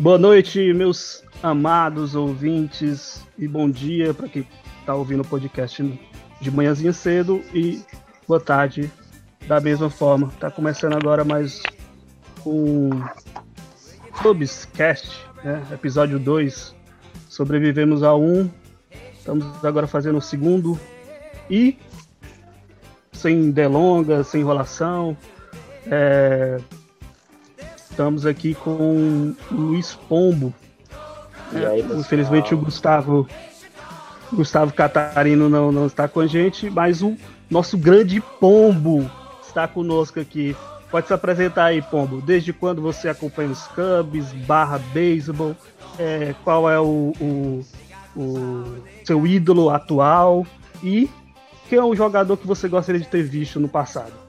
Boa noite, meus amados ouvintes, e bom dia para quem está ouvindo o podcast de manhãzinha cedo e boa tarde da mesma forma. Está começando agora mais um Clubscast, né? episódio 2. Sobrevivemos a um, estamos agora fazendo o segundo e sem delongas, sem enrolação. É, Estamos aqui com o Luiz Pombo. Aí, Infelizmente o Gustavo Gustavo Catarino não, não está com a gente, mas o nosso grande Pombo está conosco aqui. Pode se apresentar aí, Pombo. Desde quando você acompanha os Cubs, barra beisebol? É, qual é o, o, o, seu ídolo atual? E quem é o jogador que você gostaria de ter visto no passado?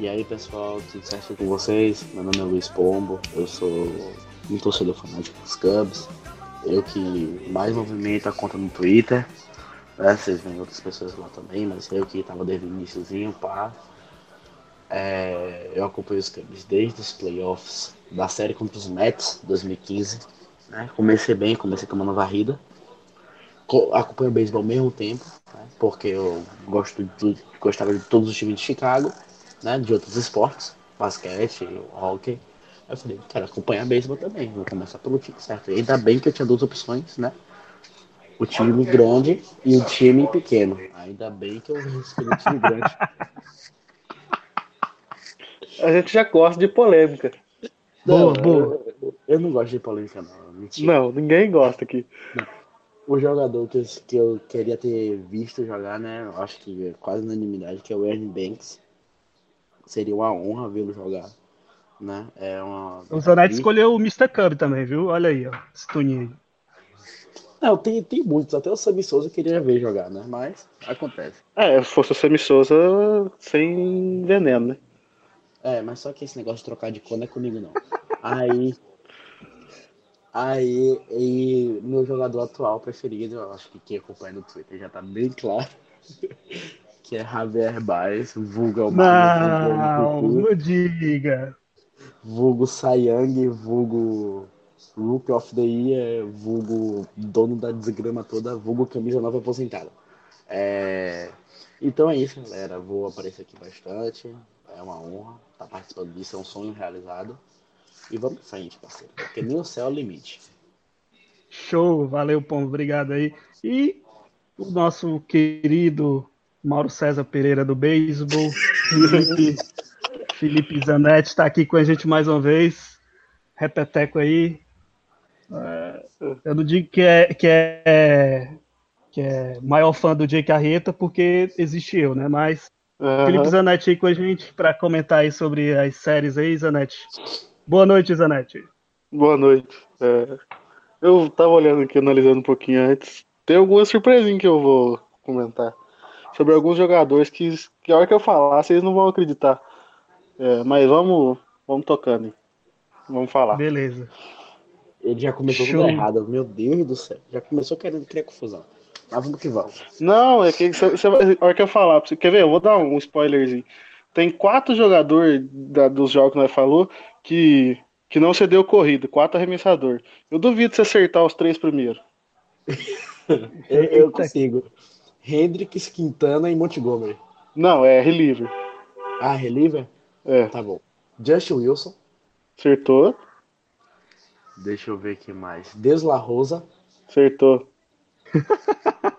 E aí pessoal, tudo certo com vocês? Meu nome é Luiz Pombo, eu sou um torcedor fanático dos Cubs, eu que mais movimento a conta no Twitter, né? vocês veem outras pessoas lá também, mas eu que estava desde o iníciozinho, pá. É, eu acompanho os Cubs desde os playoffs da série contra os Mets 2015. Né? Comecei bem, comecei tomando varrida. Acompanho o beisebol ao mesmo tempo, né? porque eu gosto de, gostava de todos os times de Chicago né, de outros esportes, basquete, hockey. Aí eu falei, quero acompanhar beisebol também, vou começar pelo time certo. E ainda bem que eu tinha duas opções, né? O time grande e o time pequeno. Ainda bem que eu respeito o time grande. A gente já gosta de polêmica. Não, boa, boa. Eu, eu, não gosto de polêmica, não. Mentira. Não, ninguém gosta aqui. Não. O jogador que eu, que eu queria ter visto jogar, né? Acho que é quase unanimidade, que é o Ernie Banks seria uma honra vê-lo jogar. Né? É uma... O Zanetti escolheu o Mr. Cub também, viu? Olha aí, ó, esse tuninho aí. Não, tem, tem muitos, até o Sammy Souza queria ver jogar, né? Mas acontece. É, fosse o Sammy Souza sem veneno, né? É, mas só que esse negócio de trocar de cor não é comigo, não. aí. Aí, e meu jogador atual preferido, eu acho que quem acompanha no Twitter já tá bem claro. Que é Javier Baez, vulgo o Não, não diga. Vulgo Sayang, vulgo Rookie of the Year, vulgo dono da desgrama toda, vulgo camisa nova aposentada. É... Então é isso, galera. Vou aparecer aqui bastante. É uma honra estar participando disso, é um sonho realizado. E vamos pra frente, parceiro. Porque nem o céu é o limite. Show, valeu, Pombo, obrigado aí. E o nosso querido Mauro César Pereira do beisebol, Felipe, Felipe Zanetti está aqui com a gente mais uma vez, repeteco aí. É, eu não digo que é, que é que é maior fã do Jake Carreta porque existe eu, né? Mas uhum. Felipe Zanetti aí com a gente para comentar aí sobre as séries aí, Zanetti. Boa noite, Zanetti. Boa noite. É, eu tava olhando aqui, analisando um pouquinho antes. Tem alguma surpresinha que eu vou comentar sobre alguns jogadores que, que a hora que eu falar, vocês não vão acreditar. É, mas vamos, vamos tocando. Hein? Vamos falar. Beleza. Ele já começou Show. tudo errado. Meu Deus do céu. Já começou querendo criar confusão. Mas vamos que vamos. Não, é que você, a hora que eu falar, você quer ver? Eu vou dar um spoilerzinho. Tem quatro jogadores da, dos jogos que nós falou que, que não cedeu corrida, quatro arremessador. Eu duvido você acertar os três primeiros. eu, eu consigo. Hendrix, Quintana e Montgomery. Não, é reliever. Ah, reliever? É. Tá bom. Justin Wilson. Acertou. Deixa eu ver aqui mais. Deus La Rosa. Acertou.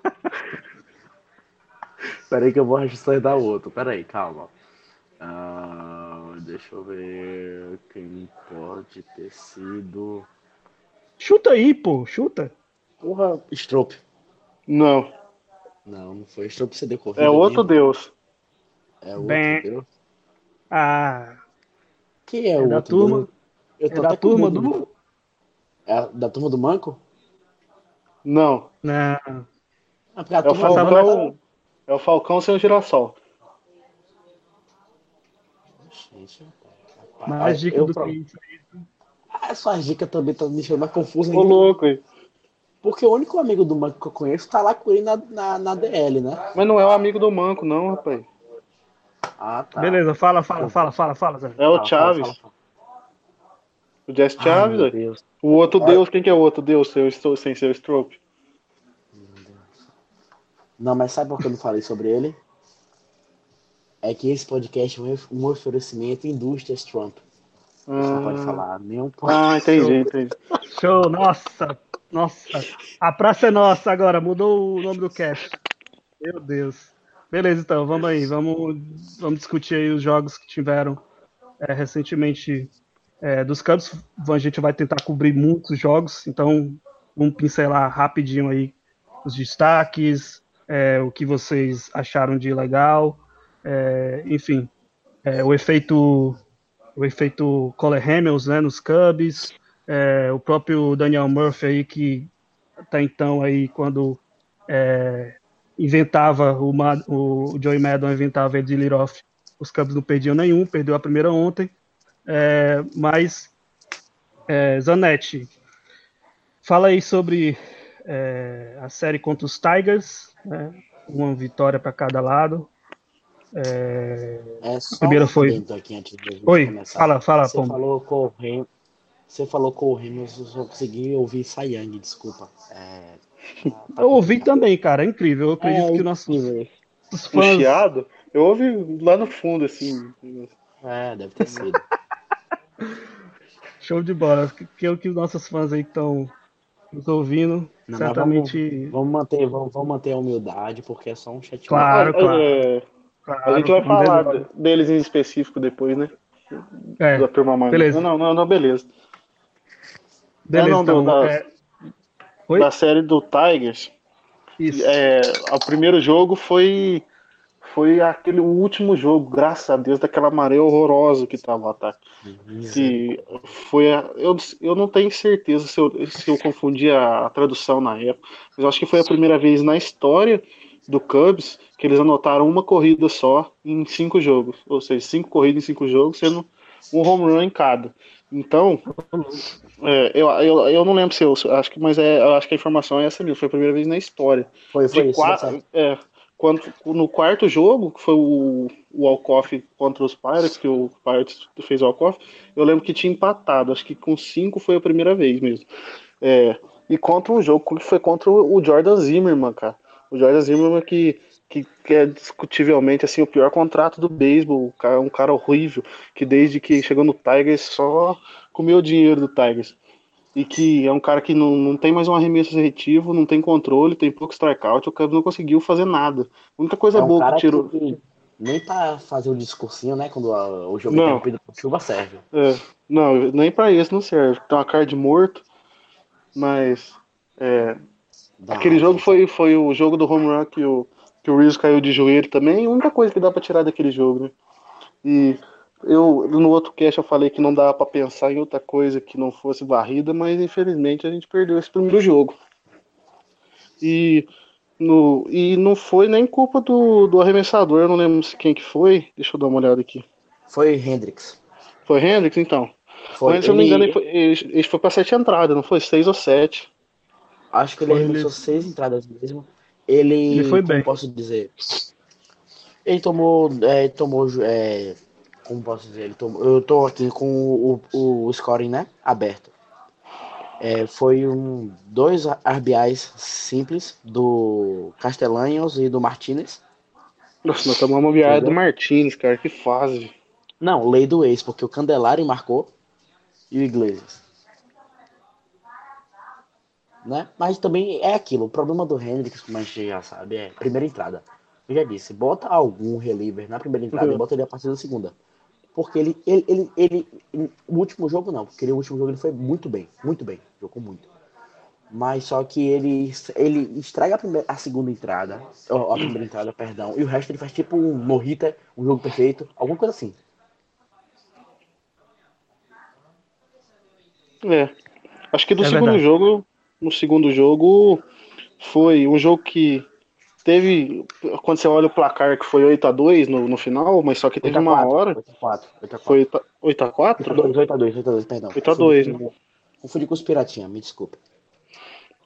Peraí que eu vou registrar o outro. Peraí, calma. Uh, deixa eu ver quem pode ter sido. Chuta aí, pô, chuta. Porra, Strope. Não. Não, não foi Stroke CD É outro deus. É outro Bem... deus. Ah. Quem é, é o da outro turma? Eu tô é da turma do. É da turma do Manco? Não. Não. Ah, é, o Falcão, é o Falcão sem o girassol. Gente, mais dica eu do pro... que isso aí. Ah, suas dicas também estão me deixando mais confuso. Ô, louco, hein? Porque o único amigo do Manco que eu conheço tá lá com ele na, na, na DL, né? Mas não é o amigo do Manco, não, rapaz. Ah, tá. Beleza, fala, fala, fala, fala, fala. Zé. É o Chaves. Fala, fala, fala. O Jess Chaves. o outro Deus, quem que é o outro Deus seu, sem ser o Strope? Não, mas sabe por que eu não falei sobre ele? É que esse podcast é um oferecimento indústrias Trump. Você não pode ah. falar nenhum Ah, entendi, entendi. Show, nossa, nossa. A praça é nossa agora, mudou o nome do cast. Meu Deus. Beleza, então, vamos aí, vamos, vamos discutir aí os jogos que tiveram é, recentemente é, dos Cubs. A gente vai tentar cobrir muitos jogos, então vamos pincelar rapidinho aí os destaques, é, o que vocês acharam de legal, é, enfim, é, o efeito o efeito Cole Hamels né, nos Cubs, é, o próprio Daniel Murphy aí que até então aí quando é, inventava o, o, Joey Maddon inventava ele de lead off, os Cubs não perdiam nenhum, perdeu a primeira ontem, é, mas é, Zanetti, fala aí sobre é, a série contra os Tigers, né, uma vitória para cada lado, é... É a primeira foi. Oi, começar. fala, fala, Você falou com o Rem... Você falou com o Remus, eu só consegui ouvir Sayang, desculpa. É... eu ouvi também, cara, é incrível. Eu acredito é, que nossos, os fãs. O chiado, eu ouvi lá no fundo, assim. É, deve ter sido. Show de bola. Que é o que os nossos fãs aí estão nos ouvindo. Não, certamente. Vamos, vamos, manter, vamos, vamos, manter a humildade, porque é só um chat. Claro, claro. É, Claro, a gente vai falar deles, em específico depois, né? É, da turma mais. Beleza. Não, não, não, beleza. Beleza, não, então, da, é... da série do Tigers. Isso. É, o primeiro jogo foi foi aquele último jogo, graças a Deus, daquela maré horrorosa que tava tá? Que foi a, eu, eu não tenho certeza se eu, se eu confundi a, a tradução na época, mas acho que foi a primeira vez na história do Cubs que eles anotaram uma corrida só em cinco jogos, ou seja, cinco corridas em cinco jogos, sendo um home run em cada. Então, é, eu, eu, eu não lembro se eu acho que, mas é, eu acho que a informação é essa mesmo. Foi a primeira vez na história. Foi, foi isso, quatro, é, quando, no quarto jogo, que foi o, o Alcoff contra os Pirates, que o Pirates fez o Alcoff, eu lembro que tinha empatado. Acho que com cinco foi a primeira vez mesmo. É, e contra um jogo que foi contra o Jordan Zimmerman, cara. O Jordan Zimmerman que que, que, é discutivelmente assim o pior contrato do beisebol, um cara horrível, que desde que chegou no Tigers só comeu o dinheiro do Tigers. E que é um cara que não, não tem mais um arremesso efetivo, não tem controle, tem pouco strikeout, o Cubs não conseguiu fazer nada. A única coisa é um boa que tirou. Que nem pra fazer o um discursinho, né? Quando a, o jogo é interrompido por chuva serve. É, não, nem pra isso não serve. Tem uma cara de morto, mas. É, aquele jogo foi, foi o jogo do home run que o que o Reeves caiu de joelho também, a única coisa que dá para tirar daquele jogo, né? E eu no outro cast eu falei que não dava para pensar em outra coisa que não fosse varrida, mas infelizmente a gente perdeu esse primeiro jogo. E no, e não foi nem culpa do, do arremessador, eu não lembro quem que foi. Deixa eu dar uma olhada aqui. Foi Hendrix. Foi Hendrix, então. Foi, mas, se eu não me engano, ele foi, ele, ele foi para sete entradas, não foi? Seis ou sete. Acho que ele arremessou ele... seis entradas mesmo. Ele, ele foi bem. posso dizer? Ele tomou, é, tomou, é, como posso dizer? Ele tomou, eu tô aqui com o, o, o scoring, né, aberto. É, foi um dois RBIs simples do Castellanos e do Martinez. Nossa, nós tomamos uma viagem do Martinez, cara, que fase. Não, lei do ex, porque o Candelari marcou e o Iglesias né? Mas também é aquilo, o problema do Hendrix, como a gente já sabe, é primeira entrada. Eu já disse, bota algum reliever na primeira entrada uhum. e bota ele a partir da segunda. Porque ele, ele, ele, ele, o último jogo não, porque o último jogo ele foi muito bem, muito bem, jogou muito. Mas só que ele, ele estraga a, primeira, a segunda entrada, a primeira entrada, perdão, e o resto ele faz tipo um morrita, um jogo perfeito, alguma coisa assim. É. Acho que do é segundo verdade. jogo no segundo jogo foi um jogo que teve. Quando você olha o placar que foi 8x2 no, no final, mas só que teve 8 uma 4, hora. 8x4. 8x4. Foi 8x4? 8x2, 8x2, perdão. 8x2, né? Confundi com os Piratinha, me desculpe.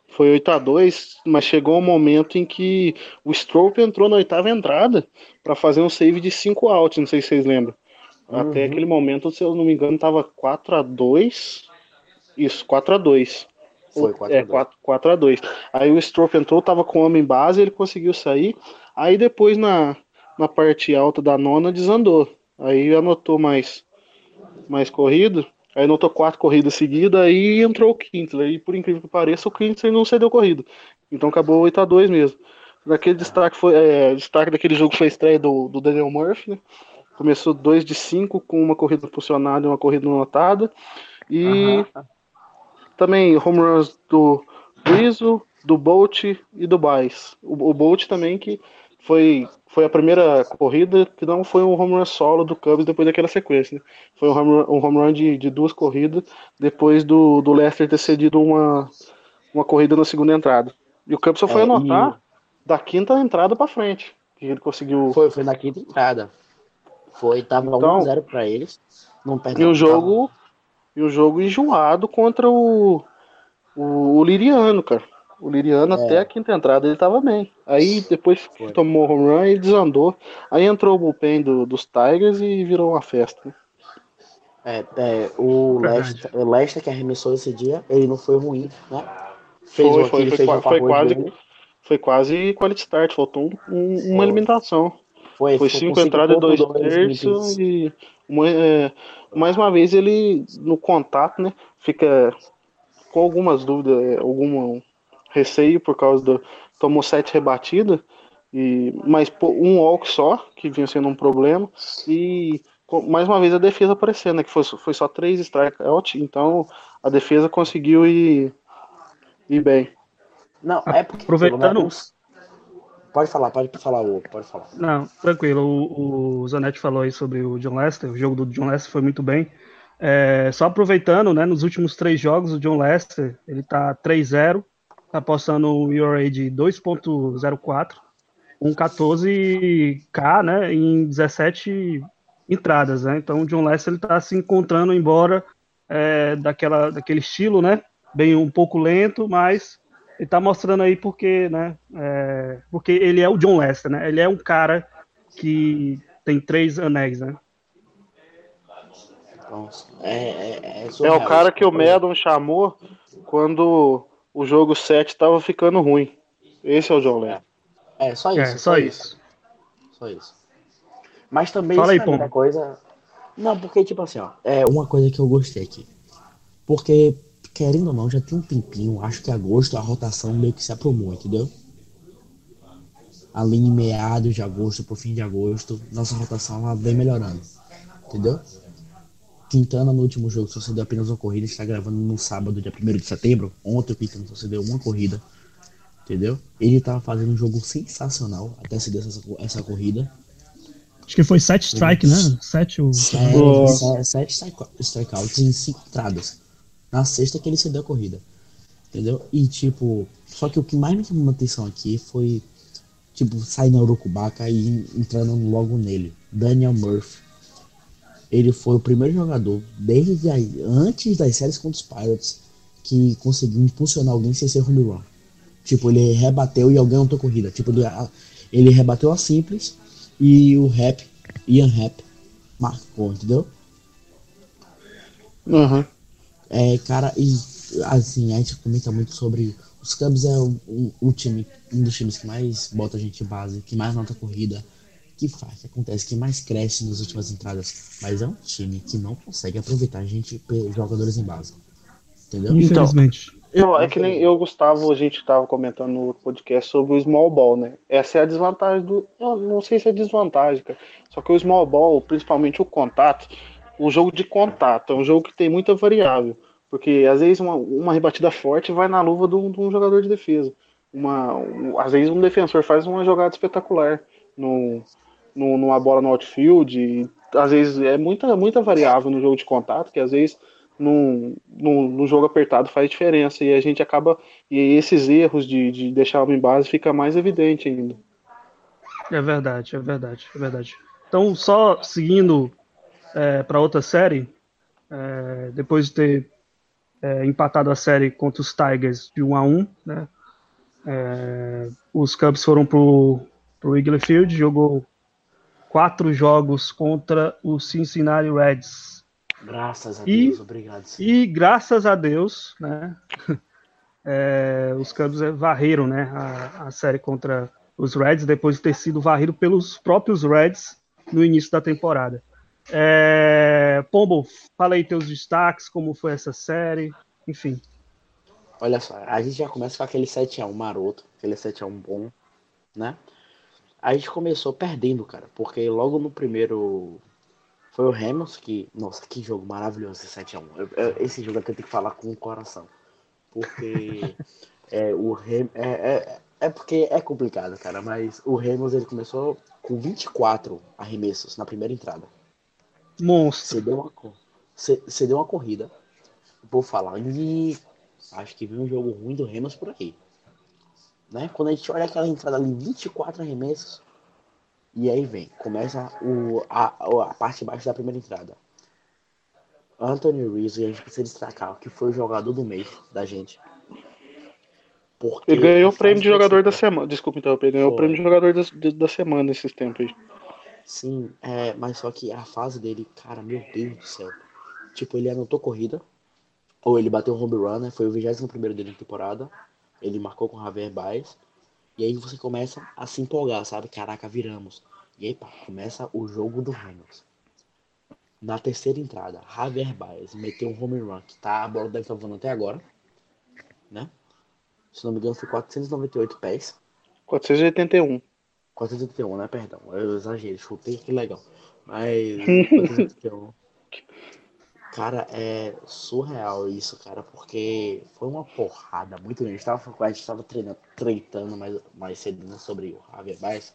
Foi 8 a 2 mas chegou um momento em que o Strope entrou na oitava entrada para fazer um save de 5 outs, não sei se vocês lembram. Uhum. Até aquele momento, se eu não me engano, tava 4 a 2 Isso, 4x2. Foi 4 É, 4, 4 a 2 Aí o Stroff entrou, tava com o homem base, ele conseguiu sair. Aí depois na, na parte alta da nona desandou. Aí anotou mais, mais corrido. Aí anotou quatro corridas seguidas, aí entrou o Kintler. E por incrível que pareça, o Kintler não cedeu corrida. Então acabou 8 a 2 mesmo. Daquele destaque foi. É, destaque daquele jogo foi a estreia do, do Daniel Murphy, né? Começou 2 de 5 com uma corrida funcionada e uma corrida não anotada. E Aham. Também home runs do Rizzo, do Bolt e do Baez. O, o Bolt também que foi, foi a primeira corrida que não foi um home run solo do Cubs depois daquela sequência. Né? Foi um home run, um home run de, de duas corridas depois do, do Lester ter cedido uma, uma corrida na segunda entrada. E o Cubs só foi É, anotar da quinta entrada para frente. Que ele conseguiu. Foi, foi na quinta entrada. Foi, tava Então- 1x0 pra eles. Não perde E o jogo. E o jogo enjoado contra o, o, o Liriano, cara. O Liriano É. até a quinta entrada ele tava bem. Aí depois Foi. tomou o home run ele desandou. Aí entrou o bullpen do, dos Tigers e virou uma festa. né? É, é, o. Lester, o Lester que arremessou esse dia, ele não foi ruim, né? Fez Foi, foi, foi foi quase-. Foi quase quality start, faltou um- um- uma Foi. eliminação. Foi, Foi cinco entradas e dois 5.2 terços e mais uma vez ele no contato, né? Fica com algumas dúvidas, é, algum receio por causa do tomou sete rebatidas e mas pô, um walk só que vinha sendo um problema e mais uma vez a defesa aparecendo, né? Que foi, foi só três strikeouts, então a defesa conseguiu ir, ir bem. Não, é porque. Aproveitando- pelo menos- Pode falar, pode falar, Hugo, pode falar. Não, tranquilo. O, o Zanetti falou aí sobre o John Lester. O jogo do John Lester foi muito bem. É, só aproveitando, né? Nos últimos três jogos, o John Lester ele tá 3-0, tá postando um ERA de 2.04, um 14K, né? Em 17 entradas, né? Então o John Lester ele tá se encontrando embora é, daquela, daquele estilo, né? Bem um pouco lento, mas ele tá mostrando aí porque, né? é, porque ele é o John Lester, né? Ele é um cara que tem três anéis, né? Então, é, é, é, É o cara que o Madden chamou quando o jogo 7 tava ficando ruim. Esse é o John Lennon. É, só isso. É, só isso. Só isso. Mas também Fala isso aí, é Pombo. coisa. Não, porque, tipo assim, ó, é uma coisa que eu gostei aqui. Porque, querendo ou não, já tem um tempinho, acho que agosto a rotação meio que se aprumou, entendeu? Ali em meados de agosto pro fim de agosto, nossa rotação ela vem melhorando. Entendeu? Quintana no último jogo só cedeu apenas uma corrida, está gravando no sábado, dia 1 de setembro. Ontem o Quintana só cedeu uma corrida. Entendeu? Ele tava fazendo um jogo sensacional até ceder essa, essa corrida. Acho que foi sete strike, né? Sete o. Sete, se- sete strike- strikeouts em cinco entradas. Na sexta que ele cedeu a corrida. Entendeu? E tipo, só que o que mais me chamou a atenção aqui foi, tipo, sair na Urucubaca e entrando logo nele. Daniel Murphy. Ele foi o primeiro jogador, desde aí, antes das séries contra os Pirates, que conseguiu impulsionar alguém sem ser home run. Tipo, ele rebateu e alguém anotou corrida. Tipo, ele, ele rebateu a simples e o Rap, Ian Rap, marcou, entendeu? Uhum. É, cara, e assim, a gente comenta muito sobre. Os Cubs é o, o- o time, um dos times que mais bota a gente em base, que mais nota corrida, que faz, que acontece, que mais cresce nas últimas entradas. Mas é um time que não consegue aproveitar a gente, jogadores em base. Entendeu? Infelizmente. Eu, é que nem eu, Gustavo, a gente estava comentando no podcast sobre o small ball, né? Essa é a desvantagem do. Eu não sei se é desvantagem, cara. Só que o small ball, principalmente o contato, o jogo de contato, é um jogo que tem muita variável. Porque às vezes uma, uma rebatida forte vai na luva de um, de um jogador de defesa. Uma, um- às vezes um defensor faz uma jogada espetacular no, no, numa bola no outfield. E, às vezes é muita, muita variável no jogo de contato, que às vezes num, num, num jogo apertado faz diferença. E a gente acaba. E esses erros de, de deixar homem em base fica mais evidente ainda. É verdade, é verdade, é verdade. Então, só seguindo para outra série, é, depois de ter é, empatado a série contra os Tigers de 1 a 1 né? é, os Cubs foram pro, pro Wrigley Field, jogou quatro jogos contra o Cincinnati Reds. Graças a E- Deus, obrigado. senhor. E graças a Deus, né, é, os Cubs é, varreram né, a, a série contra os Reds depois de ter sido varrido pelos próprios Reds no início da temporada. É, Pombo, fala aí teus destaques, como foi essa série, enfim. Olha só, a gente já começa com aquele 7x1 maroto, aquele 7x1 bom, né? A gente começou perdendo, cara, porque logo no primeiro. Foi o Ramos que. Nossa, que jogo maravilhoso esse 7x1. Eu- eu- Esse jogo aqui eu tenho que falar com o coração. Porque é, o Rem, é, é, é porque é complicado, cara, mas o Ramos ele começou com 24 arremessos na primeira entrada. Monstro. Você deu uma, você, você deu uma corrida. O povo fala, e acho que viu um jogo ruim do Remos por aqui. Né? Quando a gente olha aquela entrada ali, 24 arremessos. E aí vem, começa o, a, a parte de baixo da primeira entrada. Anthony Rizzo, e a gente precisa destacar que foi o jogador do mês da gente. Porque Ele ganhou o prêmio de jogador da semana. Desculpa, então, ele ganhou o prêmio de jogador da, da semana esses tempos aí. Sim, é, mas só que a fase dele, cara, meu Deus do céu. Tipo, ele anotou corrida, ou ele bateu um home run, né? Foi o 21 dele na temporada. Ele marcou com o Javier Baez. E aí você começa a se empolgar, sabe? Caraca, viramos. E aí, pá, começa o jogo do Reynolds. Na terceira entrada, Javier Baez meteu um home run, que tá, a bola deve estar voando até agora, né? Se não me engano, foi 498 pés. 481. 481, né? Perdão, eu exagerei, chutei que legal. Mas 481. Cara, é surreal isso, cara, porque foi uma porrada muito grande. A gente tava, a gente tava treinando, treitando mais, mais cedo né, sobre o Javier Baez.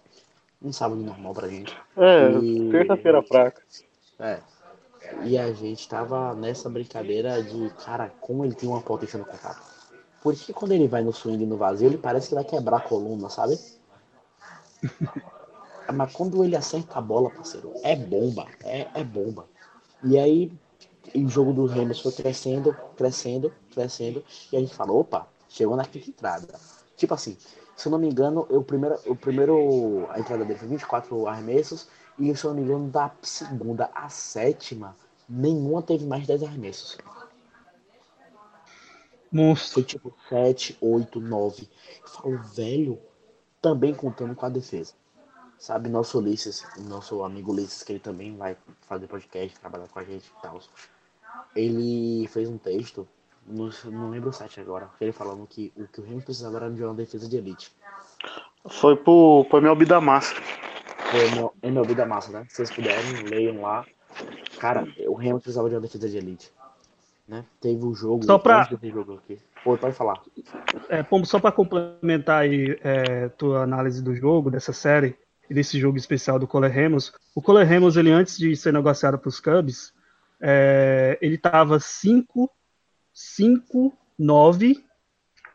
Um sábado normal pra gente. É, E- terça-feira fraca. É. E a gente tava nessa brincadeira de, cara, como ele tem uma potência no contato. Por isso que quando ele vai no swing no vazio, ele parece que vai quebrar a coluna, sabe? Mas quando ele acerta a bola, parceiro, é bomba. É, é bomba. E aí, o jogo dos Ramos foi crescendo, crescendo, crescendo. E a gente falou, opa, chegou na quinta entrada. Tipo assim, se eu não me engano, eu primeiro, o primeiro, a entrada dele foi 24 arremessos. E se eu não me engano, da segunda à sétima, nenhuma teve mais de 10 arremessos. Monstro. Foi tipo 7, 8, 9. Eu falo, velho, também contando com a defesa. Sabe, nosso Ulisses, nosso amigo Ulisses, que ele também vai fazer podcast, trabalhar com a gente e tal. Ele fez um texto, não, não lembro o site agora, ele falando que o que o Remo precisava era de uma defesa de elite. Foi pro, pro MLB da Massa. Foi meu- MLB da massa, né? Se vocês puderem, leiam lá. Cara, o Remo precisava de uma defesa de elite. Né? Teve o jogo. Só pra- jogo aqui. Pô, pode falar. É, Pombo, só para complementar aí é, tua análise do jogo, dessa série e desse jogo especial do Cole Ramos, o Cole Ramos, ele antes de ser negociado para os Cubs, é, ele estava 5-9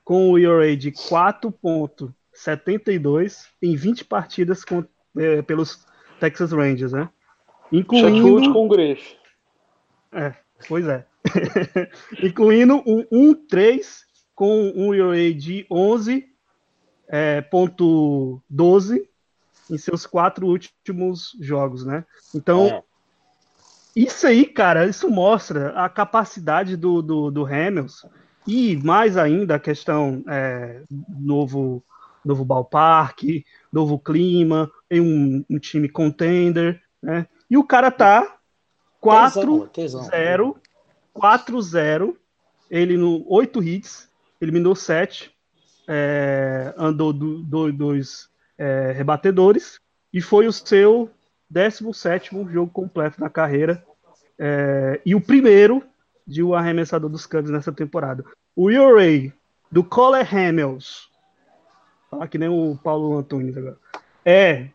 com o ERA de 4.72 em 20 partidas com- é, pelos Texas Rangers, né? Incluindo, com o Griff. pois é, incluindo um 1-3 com um ERA de 11 é, ponto 12 em seus quatro últimos jogos, né? Então, É, isso aí, cara, isso mostra a capacidade do, do, do Hamilton e mais ainda a questão é, novo novo ballpark, novo clima, em um, um time contender, né? E o cara tá 4 tesão, tesão. 0 4-0. Ele no 8 hits, eliminou 7, é, andou do, do- dois é, rebatedores e foi o seu 17 jogo completo na carreira é, e o primeiro de um arremessador dos Cubs nessa temporada. O ERA do Cole Hamels, falar que nem o Paulo Antunes agora, é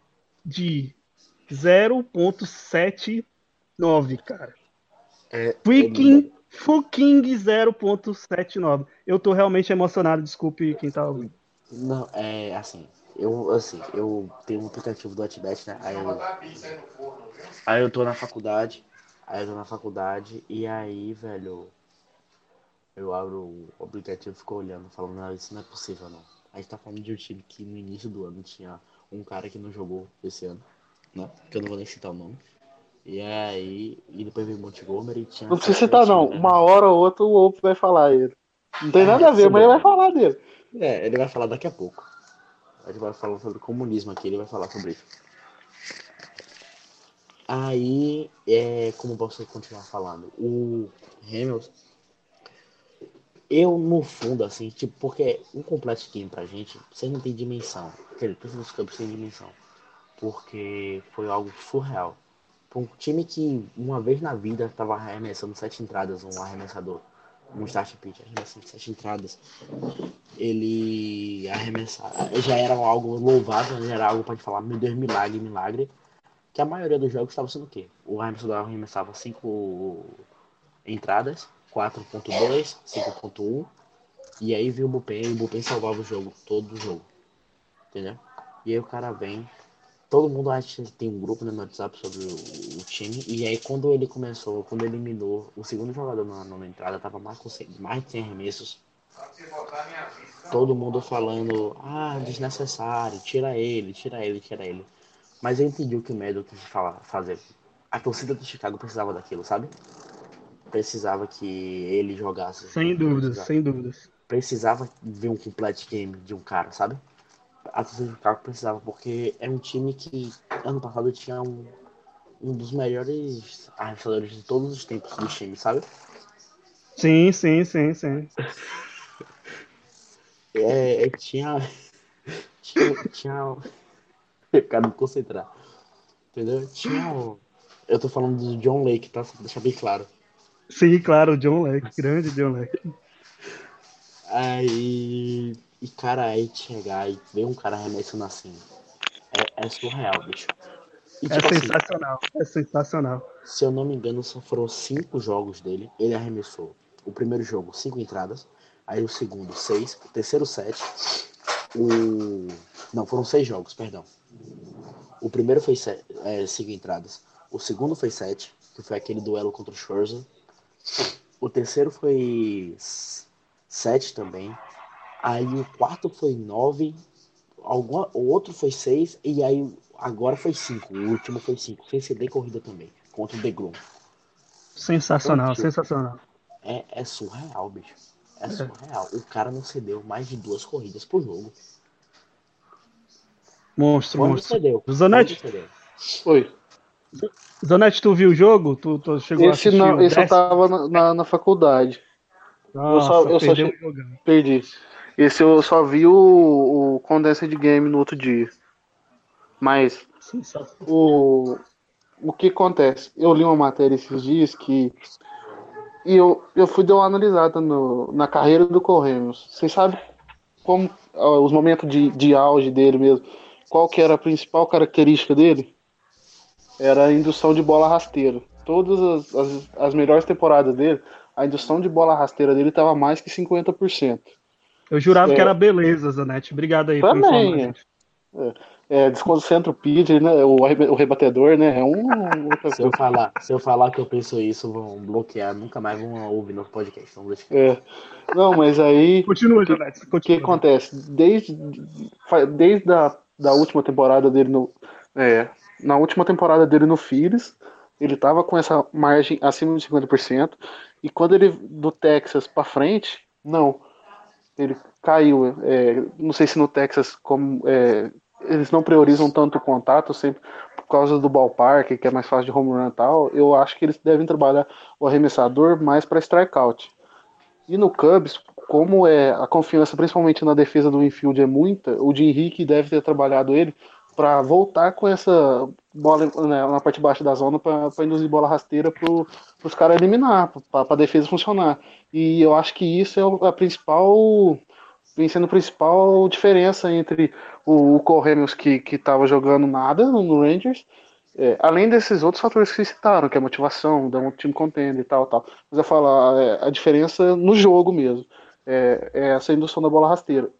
de 0.79, cara. É, Freaking, fucking 0.79. Eu tô realmente emocionado, desculpe quem tá ouvindo. Não, é assim, eu assim, eu tenho um aplicativo do Atbet, né? Aí eu, aí eu tô na faculdade, aí eu tô na faculdade, e aí, velho, eu abro o aplicativo e fico olhando, falando, não, isso não é possível não. A gente tá falando de um time que no início do ano tinha um cara que não jogou esse ano, né? Que eu não vou nem citar o nome. E aí, e depois veio Montgomery. Tinha não precisa citar, não. Uma hora ou outra o Opo vai falar ele. Não tem é, nada a ver, mas ele vai falar dele. É, ele vai falar daqui a pouco. A gente vai falar sobre comunismo aqui, ele vai falar sobre isso. Aí, é, como posso continuar falando? O Hamilton, eu no fundo, assim, tipo, porque um completo game pra gente, você não tem dimensão. Quer dizer, todos os campos têm dimensão. Porque foi algo surreal. Um time que uma vez na vida tava arremessando sete entradas, um arremessador um start pitch, arremessando sete entradas, ele arremessar, já era algo louvável, já era algo para falar, meu Deus, milagre, milagre, que a maioria dos jogos estava sendo o quê? O arremessador arremessava cinco entradas, 4.2, 5.1, e aí viu o Bullpen, e o Bullpen salvava o jogo, todo o jogo, entendeu? E aí o cara vem, todo mundo acha que tem um grupo no WhatsApp sobre o, o, time. E aí quando ele começou, quando ele eliminou o segundo jogador na, entrada, tava mais, com, mais de 100 arremessos. Todo mundo falando, ah, desnecessário, tira ele, tira ele, tira ele. Mas eu entendi o que o Medo quis falar, fazer. A torcida do Chicago precisava daquilo, sabe? Precisava que ele jogasse. Sem dúvidas, sem dúvidas. Precisava ver um complete game de um cara, sabe? A torcida do Chicago precisava, porque é um time que ano passado tinha um, um dos melhores arremessadores de todos os tempos do time, sabe? Sim, sim, sim, sim. é, é tinha. Tinha. tinha eu quero me concentrar. Entendeu? Tinha. Eu tô falando do John Lake, tá? Pra deixar bem claro. Sim, claro, John Lake, grande John Lake. Aí e, cara, aí chegar e ver um cara arremessando assim. É, é surreal, bicho. E, é tipo, é sensacional, assim, é sensacional. Se eu não me engano, só foram cinco jogos dele. Ele arremessou o primeiro jogo, cinco entradas. Aí o segundo, seis. O terceiro, sete. O. Não, foram seis jogos, perdão. O primeiro foi sete, é, cinco entradas. O segundo foi sete, que foi aquele duelo contra o Scherzer. O terceiro foi sete também. Aí o quarto foi nove, alguma, o outro foi seis, e aí agora foi cinco. O último foi cinco. Sem ceder corrida também, contra o Degrom. Sensacional, então, sensacional. É, é surreal, bicho. É, é surreal. O cara não cedeu mais de duas corridas por jogo. Monstro, Quando monstro. Cedeu? Zanetti? Oi. Zanetti, tu viu o jogo? Tu, tu chegou esse não, esse eu tava na, na, na faculdade. Nossa, eu só, eu só perdi. Esse eu só vi o, o Condensed Game no outro dia. Mas o, o que acontece? Eu li uma matéria esses dias que. E eu, eu fui dar uma analisada no, na carreira do Correios. Vocês sabem como os momentos de, de auge dele mesmo? Qual que era a principal característica dele? Era a indução de bola rasteira. Todas as, as, as melhores temporadas dele, a indução de bola rasteira dele estava mais que 50%. Eu jurava é. que era beleza, Zanetti. Obrigado aí Também. por É, é desconcentra o PID, né? O, o rebatedor, né? É um. se, eu falar, se eu falar que eu penso isso, vão bloquear, nunca mais vão ouvir no podcast. Vamos deixar. É. Não, mas aí. Continua, Zanetti. O que acontece? Desde, desde a da última temporada dele no. É, na última temporada dele no Phillies, ele tava com essa margem acima de 50%. E quando ele do Texas para frente, não ele caiu. É, não sei se no Texas como é, eles não priorizam tanto o contato, sempre por causa do ballpark, que é mais fácil de home run e tal. Eu acho que eles devem trabalhar o arremessador mais para strikeout. E no Cubs, como é a confiança, principalmente na defesa do infield, é muita, o Jim Henrique deve ter trabalhado ele para voltar com essa bola né, na parte de baixo da zona para induzir bola rasteira para os caras eliminar, para a defesa funcionar. E eu acho que isso é a principal, vem sendo a principal diferença entre o, o que estava jogando nada no Rangers, é, além desses outros fatores que citaram, que é a motivação, dar um time contendo e tal, tal. Mas eu falo, a, a diferença no jogo mesmo, é, é essa indução da bola rasteira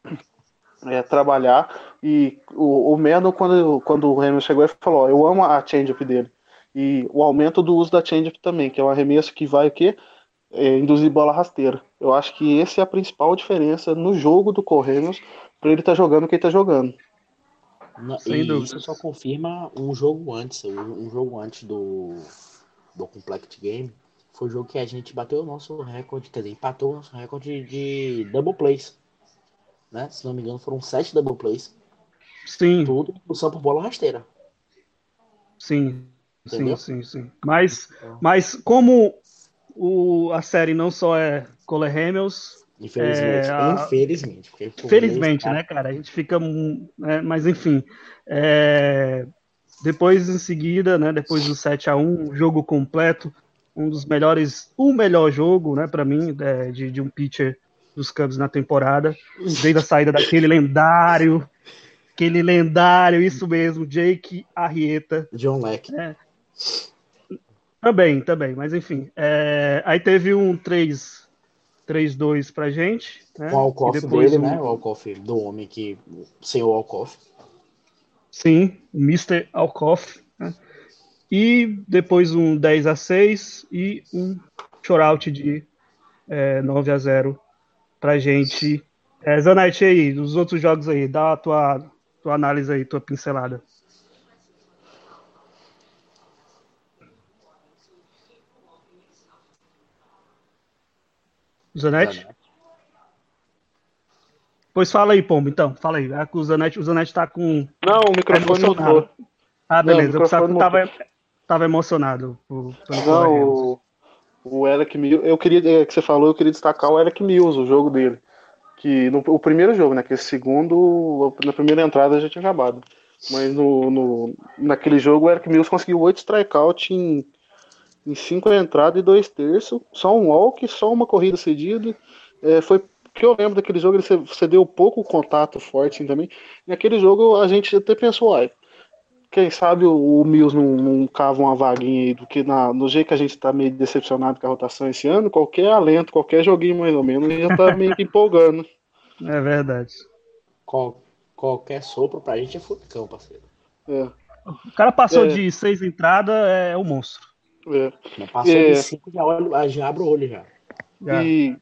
é, trabalhar. E o, o Mendo, quando, quando o Hamilton chegou, ele falou: Eu amo a change-up dele. E o aumento do uso da change-up também, que é um arremesso que vai o quê? É, induzir bola rasteira. Eu acho que essa é a principal diferença no jogo do Correios para ele estar tá jogando o que ele está jogando. Não, Sem e dúvida. isso só confirma um jogo antes, um, um jogo antes do, do Complect Game. Foi o jogo que a gente bateu o nosso recorde, quer dizer, empatou o nosso recorde de double plays. Né? Se não me engano, foram sete double plays. Sim. Tudo impulsão por bola rasteira. Sim, Entendeu? sim, sim, sim. Mas, então. mas como o, a série não só é Cole Hamels. Infelizmente, é, a... infelizmente. Felizmente, né, cara? A gente fica. É, mas enfim. É, depois, em seguida, né, depois do 7 a 1 jogo completo, um dos melhores, o melhor jogo, né, para mim, é, de, de um pitcher dos Cubs na temporada, desde a saída daquele lendário, aquele lendário, isso mesmo, Jake Arrieta. John Leck. É, também, também, mas enfim. É, aí teve um 3 3-2 pra gente. Né? O Alcoff dele, um... né? O Alcoff do homem que. Sem o Alcoff. Sim, o Mr. Alcoff. Né? E depois um 10 a 6 e um shoutout de é, 9 a 0 pra gente. É, Zanetti aí, os outros jogos aí, dá a tua, tua análise aí, tua pincelada. Zanetti? Pois fala aí, Pombo, então. Fala aí. É o Zanetti, o Zanetti tá com. Não, o microfone mudou. Ah, beleza. Não, o eu tava, tava emocionado. Por, não, o, o Eric Mills. Eu queria, é, que você falou, eu queria destacar o Eric Mills, o jogo dele. Que no o primeiro jogo, né? Que esse segundo, na primeira entrada já tinha acabado. Mas no, no, naquele jogo o Eric Mills conseguiu oito strikeouts em em cinco entradas e dois terços, só um walk, só uma corrida cedida. É, foi que eu lembro daquele jogo, ele cedeu pouco contato forte assim, também. Naquele jogo a gente até pensou, ai, quem sabe o, o Mills não, não cava uma vaguinha aí, do que na, no jeito que a gente tá meio decepcionado com a rotação esse ano, qualquer alento, qualquer joguinho mais ou menos, já tá meio que empolgando. É verdade. Qual, qualquer sopro pra gente é furacão, parceiro. É. O cara passou é. de seis entradas, é, um monstro. É. Passou é. de 5, já, olho, já abre o olho já. E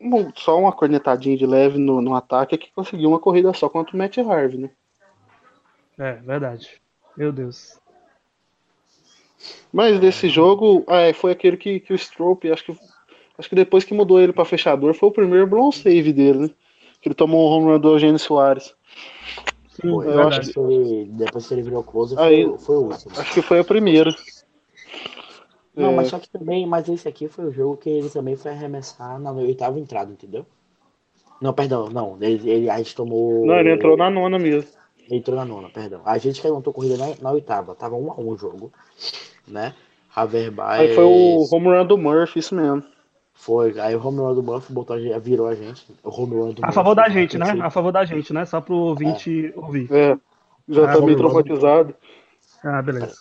bom, só uma cornetadinha de leve no, no ataque é que conseguiu uma corrida só contra o Matt Harvey, né? É, verdade. Meu Deus. Mas desse jogo, é, foi aquele que, que o Strope, acho que, acho que depois que mudou ele para fechador, foi o primeiro blown save dele, né? Que ele tomou um home run do Eugênio Soares. Sim, eu acho que ele, depois que ele virou close, foi, Aí, foi o último. Acho que foi a primeira. Não, é. mas só que também, mas esse aqui foi o jogo que ele também foi arremessar na oitava entrada, entendeu? Não, perdão, não. Ele, ele, a gente tomou. Não, ele entrou na nona mesmo. Ele entrou na nona, perdão. A gente que levantou corrida na, na oitava. Tava um a um o jogo. Né? Haverby. Aí foi o home run do Murphy, isso mesmo. Foi. Aí o home run do Murphy botou, virou a gente. O home run do A favor da gente, né? A favor da gente, né? Só pro ouvinte é. ouvir. É. Já ah, tá meio traumatizado. Ah, beleza.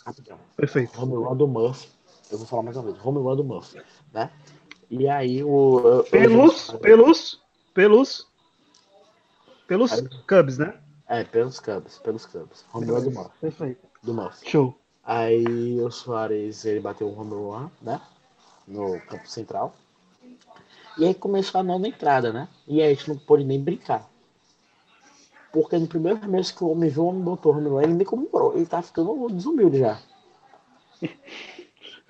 Perfeito. Home run do Murphy eu vou falar mais uma vez, home run do Murphy, né? E aí o. Pelos, eu... pelos, pelos. Pelos aí, Cubs, né? É, pelos Cubs, pelos Cubs. Home run do Murphy. Perfeito. Do Murphy. Show. Aí o Soares, ele bateu um home run, né? No campo central. E aí começou a nova entrada, né? E aí a gente não pôde nem brincar. Porque no primeiro mês que o homem viu o homem botou home run, ele nem comemorou. Ele tá ficando desumilde já.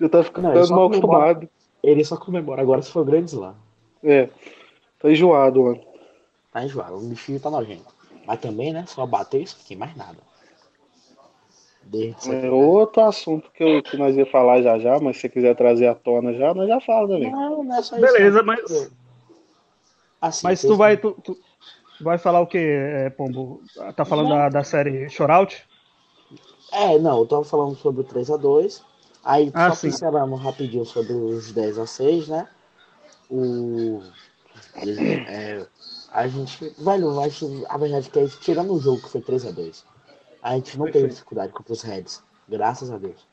Já tá ficando não, mal acostumado. Ele só comemora agora se for grande lá. É. Tá enjoado, mano. Tá enjoado. O bichinho tá nojento. Mas também, né? Só bater isso aqui, mais nada. É outro assunto que, eu, que nós ia falar já já, mas se você quiser trazer à tona já, nós já falamos também. Não, não é só Beleza, isso, mas. Assim, mas tu vai, tu, tu, vai falar o que, é, Pombo? Tá falando da, da série Shoutout? É, não, eu tava falando sobre o 3x2. Aí, ah, só pincelando rapidinho sobre os 10 a 6, né? O. É, a gente. Velho, a, gente, a verdade é que a gente, tirando o jogo que foi 3 a 2 a gente não teve dificuldade contra os Reds. Graças a Deus.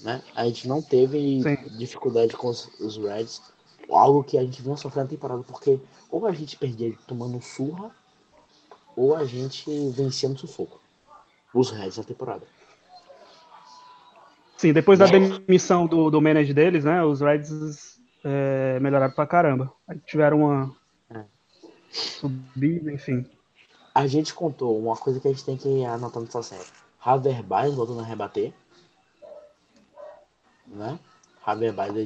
Né? A gente não teve Sim. dificuldade com os, os Reds. Algo que a gente vinha sofrendo na temporada, porque ou a gente perdia tomando surra, ou a gente vencia no sufoco. Os Reds na temporada. Sim, depois da demissão do, do manager deles, né? Os Reds é, melhoraram pra caramba. Aí tiveram uma subida, enfim. a gente contou uma coisa que a gente tem que anotar nessa série. Javier Baez voltando a rebater. Né?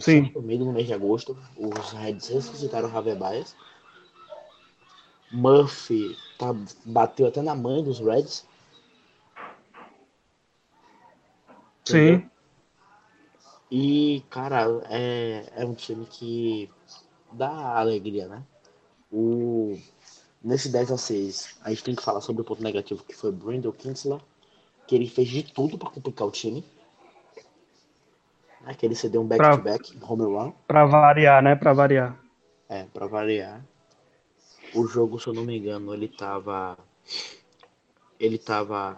Sim. tinha sumido no mês de agosto. Os Reds ressuscitaram o Javier Baez. Murphy tá, bateu até na mãe dos Reds. Entendeu? Sim. E, cara, é, é um time que dá alegria, né? O, nesse 10 a 6 a gente tem que falar sobre o ponto negativo que foi Brandon Kinsler, que ele fez de tudo pra complicar o time. Né? Que ele cedeu um back-to-back, home run, Pra variar, né? Pra variar. é, pra variar. O jogo, se eu não me engano, ele tava. Ele tava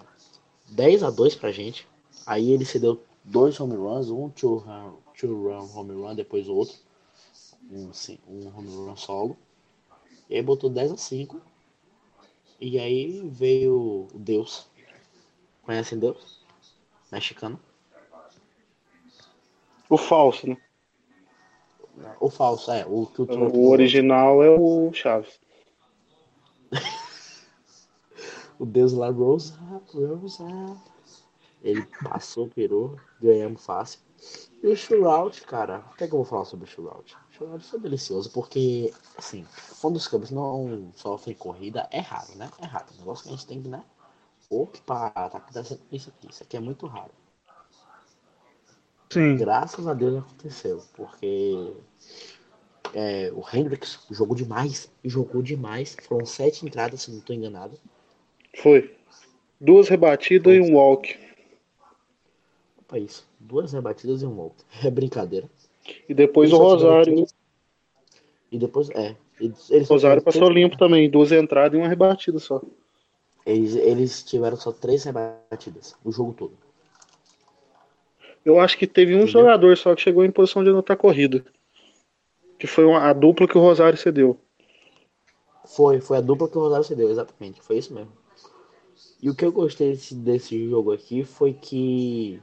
10 a 2 pra gente. Aí ele cedeu dois home runs, um two run, two run home run, depois outro. Um, sim, um home run solo. E aí botou 10 a 5. E aí veio o Deus. Conhecem Deus? Mexicano. O falso, né? O falso, é. O que o, O original é o Chaves. O Deus lá, Rosa, Rosa. Ele passou, pirou, ganhamos fácil. E o shootout, cara, o que é que eu vou falar sobre o shootout? O shootout foi delicioso, porque, assim, quando os campos não sofrem corrida, é raro, né? É raro. O negócio que a gente tem que, né? Opa, tá acontecendo isso aqui. Isso aqui é muito raro. Sim. Graças a Deus aconteceu, porque é, o Hendrix jogou demais, jogou demais. Foram sete entradas, se não estou enganado. Foi. Duas rebatidas e um walk. Opa, isso. Duas rebatidas e um walk. É brincadeira. E depois o Rosário. E depois, é. Eles, Rosário passou três- limpo também. Duas entradas e uma rebatida só. Eles, eles tiveram só três rebatidas. O jogo todo. Eu acho que teve um Entendeu? jogador só que chegou em posição de anotar corrida. Que foi uma- a dupla que o Rosário cedeu. Foi, foi a dupla que o Rosário cedeu, exatamente. Foi isso mesmo. E o que eu gostei desse, desse jogo aqui foi que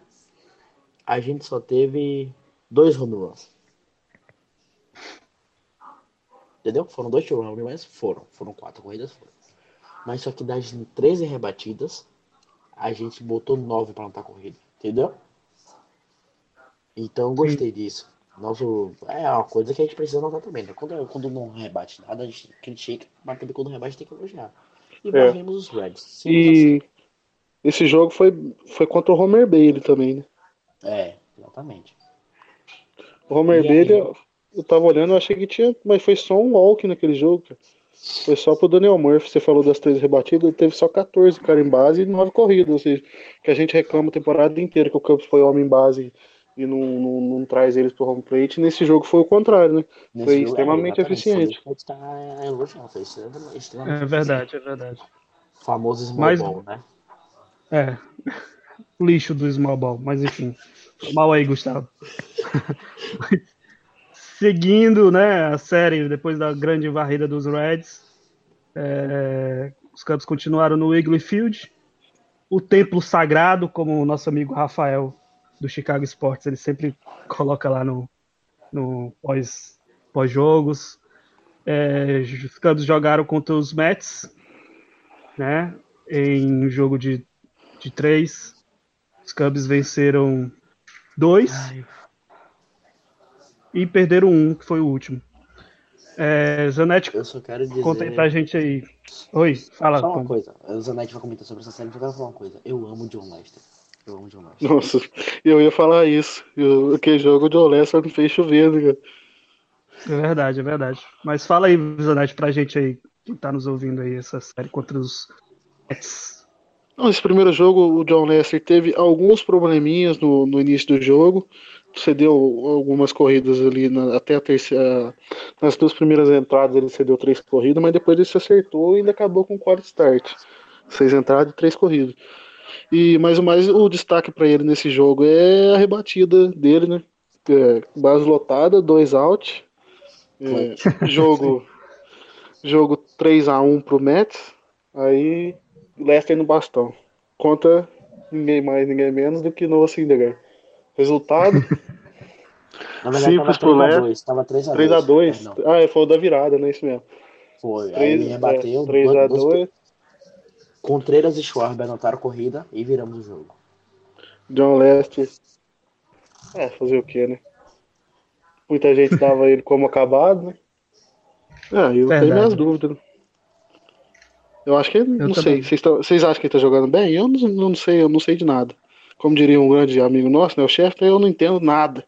a gente só teve dois home runs. Entendeu? Foram dois home runs, foram. Foram quatro corridas, foram. Mas só que das 13 rebatidas, a gente botou nove para anotar corrida. Entendeu? Então eu gostei disso. Nosso, é uma coisa que a gente precisa notar também. Né? Quando, quando não rebate nada, a gente critica, mas também quando rebate tem que elogiar. E É. varremos os Reds. Simples assim. E esse jogo foi, foi contra o Homer Bailey também, né? É, exatamente. O Homer E? Bailey, eu, eu tava olhando, eu achei que tinha. Mas foi só um walk naquele jogo, cara. Foi só pro Daniel Murphy. Você falou das três rebatidas, ele teve só 14 cara em base e 9 corridas. Ou seja, que a gente reclama a temporada inteira que o Campos foi homem em base e não, não, não traz eles pro home plate. Nesse jogo foi o contrário, né? Nesse Foi jogo, extremamente é, eficiente. A gente tá. Foi extremamente, extremamente É verdade, é verdade. eficiente. Famoso small Mas- ball, né? É. Lixo do small ball, mas enfim. Mal aí, Gustavo. Seguindo, né, a série depois da grande varrida dos Reds, é, os Cubs continuaram no Wrigley Field. O templo sagrado, como o nosso amigo Rafael do Chicago Sports, ele sempre coloca lá no, no pós, pós-jogos. É, os Cubs jogaram contra os Mets, né, em um jogo de, de três. Os Cubs venceram dois e perderam um, que foi o último. É, Zanetti, Eu só quero dizer. conta aí pra gente aí. Oi, fala. Só uma Tom. coisa. O Zanetti vai comentar sobre essa série, mas eu quero falar uma coisa. Eu amo o John Lester. Eu amo o John Lester. Nossa, eu ia falar isso. Eu, aquele jogo de Olessa me fez chover, né, cara? É verdade, é verdade. Mas fala aí, Zanetti, pra gente aí, quem tá nos ouvindo aí, essa série contra os. Não, esse primeiro jogo, o John Lester teve alguns probleminhas no, no início do jogo. Cedeu algumas corridas ali na- até a terceira. Nas duas primeiras entradas ele cedeu três corridas, mas depois ele se acertou e ainda acabou com quatro start. Seis entradas e três corridas. E mais o mais o destaque para ele nesse jogo é a rebatida dele, né? É, base lotada, dois out. É, jogo jogo 3 a 1 pro Mets. Aí Leicester no bastão. Conta ninguém mais, ninguém menos do que Noah Syndergaard. Resultado Na verdade, Simples tava pro 3x2. Tava 3x2. 3x2. Não, Ah, é, foi o da virada, né? Isso mesmo. foi. Aí 3, ele rebateu. é, 3x2. Contreiras e Schwarber anotaram corrida e viramos o jogo. John Lester. É, fazer o quê, né? Muita gente dava ele como acabado, né? Ah, eu Verdade. tenho minhas dúvidas. Eu acho que ele, não também. sei. Vocês, acham que ele tá jogando bem? Eu não, não sei, eu não sei de nada. Como diria um grande amigo nosso, né? O chefe, eu não entendo nada.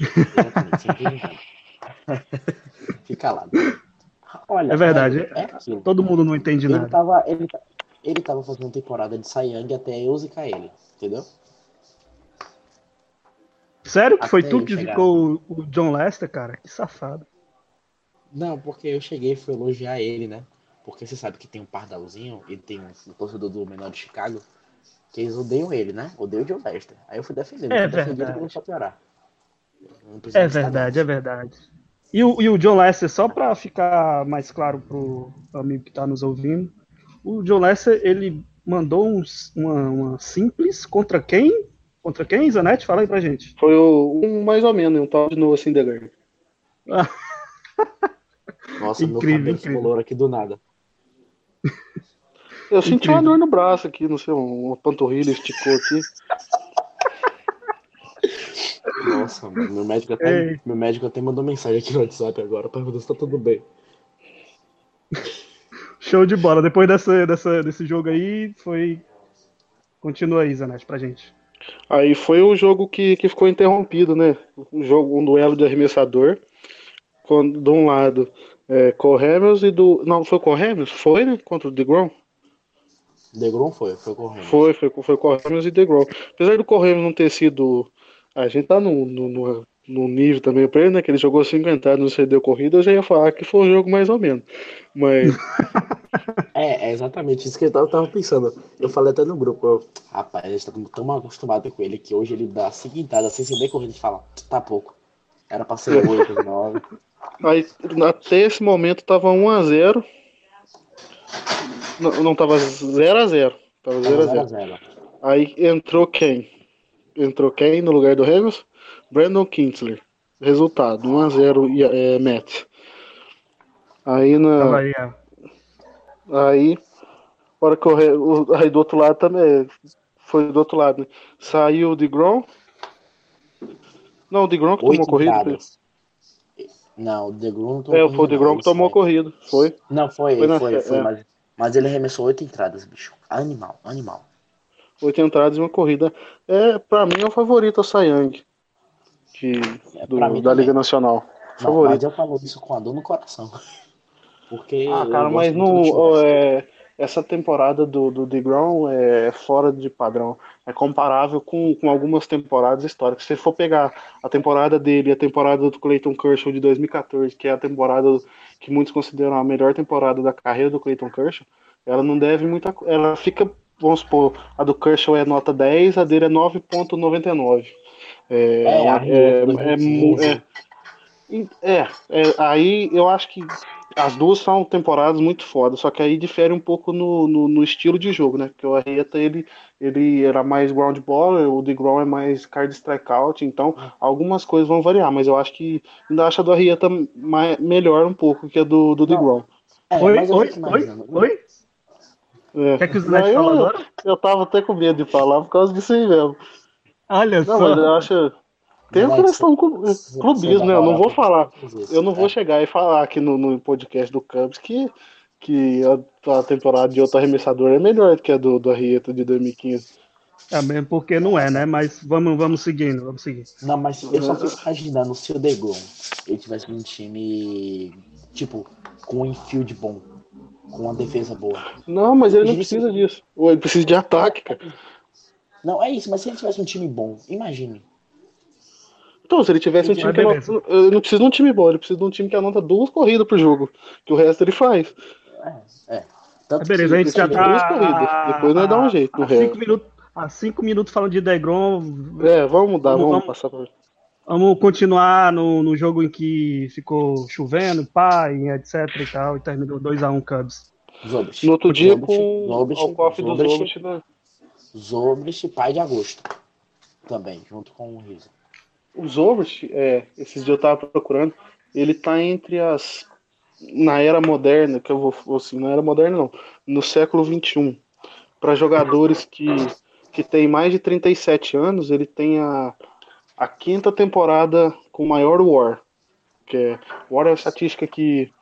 Fica lá. Olha, É verdade. É aquilo. Todo mundo não entende Ele nada. tava, ele, ele tava fazendo temporada de Young até eu zicar ele, entendeu? Sério que foi Até tu ele que chegar. o, o John Lester, cara? Que safado. Não, porque eu cheguei e fui elogiar ele, né? Porque você sabe que tem um pardalzinho e tem um, um torcedor do menor de Chicago que eles odeiam ele, né? Odeiam o John Lester. Aí eu fui defender, É fui verdade. pra piorar. É verdade, é verdade. E o, e o John Lester, só pra ficar mais claro pro amigo que tá nos ouvindo, o John Lester, ele mandou uns- uma, uma simples contra quem? Contra quem, Zanetti? Fala aí pra gente. Foi o, um mais ou menos, um tal de Noah Syndergaard. Nossa, Incrível, meu cabelo incrível. aqui do nada. Eu senti uma dor no braço aqui, não sei, uma panturrilha esticou aqui. Nossa, mano, meu médico até, Ei. meu médico até mandou mensagem aqui no WhatsApp agora, perguntando se tá tudo bem. Show de bola. Depois dessa, dessa, desse jogo aí, foi. Continua aí, Zanetti, pra gente. Aí foi o jogo que, que ficou interrompido, né? Um jogo, um duelo de arremessador. Quando, de um lado, é, Corremos e do. Não, foi Corremos? Foi, né? Contra o DeGrom? Degrom foi, foi correndo. Foi, foi, foi Corremos e DeGrom. Apesar do Corremos não ter sido. A gente tá no, no, no, no nível também pra ele, né? Que ele jogou 5 entradas no CD corrida, eu já ia falar que foi um jogo mais ou menos. Mas. É, é exatamente isso que eu tava, tava pensando. Eu falei até no grupo, eu, rapaz, a gente tá tão acostumado com ele que hoje ele dá entradas sem ser bem corrido e fala, tá pouco. Era pra ser 8, 9. Aí, até esse momento tava 1x0. Não, não tava 0x0. Tava 0x0. 0x0. Aí entrou quem? Entrou quem no lugar do Hamilton? Brandon Kinsler. Resultado: 1x0 e é, Mets. Aí na. aí, ó. Aí. Hora que o, aí do outro lado também. Foi do outro lado, né? Saiu o DeGrom. Não, o DeGrom que tomou Oito corrida. entradas. Não, o Degrom não tomou É, foi o corrida, DeGrom que tomou corrida. Foi. Não, foi, Foi foi, na foi, fé, é. mas, mas ele arremessou oito entradas, bicho. Animal, animal. Oito entradas e uma corrida. É, pra mim, é o favorito o Sayang. De, É, do- da também. Liga Nacional. Não, Favorito. mas eu falo isso com a dor no coração. Porque. Ah, cara, mas no, é, essa temporada do, do DeGrom é fora de padrão. É comparável com, com algumas temporadas históricas. Se você for pegar a temporada dele e a temporada do Clayton Kershaw de 2014, que é a temporada que muitos consideram a melhor temporada da carreira do Clayton Kershaw, ela não deve muita Ela fica, vamos supor, a do Kershaw é nota 10, a dele é 9.99. É, É, é, é, mu- 2015. é, é, é, aí eu acho que as duas são temporadas muito fodas, só que aí difere um pouco no, no, no estilo de jogo, né? Porque o Arrieta, ele, ele era mais ground baller, o DeGrom é mais card strikeout, então algumas coisas vão variar, mas eu acho que ainda acho a do Arrieta mais, melhor um pouco que a do, do DeGrom. É, Oi, oi, oi, imaginando. oi? É. Quer que o Não, Zanetti fale eu, agora? eu tava até com medo de falar por causa disso aí mesmo. Olha Não, só. mas eu acho. Tem uma questão com você- clubismo, né? Eu não vou falar. Eu não vou É. chegar e falar aqui no, no podcast do Cubs que, que a, a temporada de outro arremessador é melhor do que a do, do Arrieta de 2015. Também porque não é, né? Mas vamos, vamos seguindo, vamos seguir. Não, mas eu só fico imaginando se o Degrom ele tivesse um time, tipo, com um infield bom, com uma defesa boa. Não, mas ele não precisa disso. Ou ele precisa de ataque, cara. Não, é isso, mas se ele tivesse um time bom, imagine. Então, se ele tivesse um time que beleza. anota, ele não precisa de um time bom, ele precisa de um time que anota duas corridas por jogo. Que o resto ele faz. É, é. Tanto beleza, a gente já tá. duas corridas, depois nós dá um jeito no Há cinco minutos, há cinco minutos falando de Degrom. É, vamos mudar, Vamos- vamos, passar pra. Vamos continuar no, no jogo em que ficou chovendo, pá, e etc e tal, e terminou 2x1 Cubs. Zobrist. No outro dia com Zobrist, o cofre do Zobrist, Zobrist, né? Zobrist, pai de agosto. Também, junto com o Rizzo. O Zobrist, é, esses dias eu tava procurando, ele tá entre as. Na era moderna, que eu vou. Assim, na era moderna não. No século XXI. para jogadores que, que têm mais de 37 anos, ele tem a, a quinta temporada com maior WAR. Que é, WAR é a estatística que,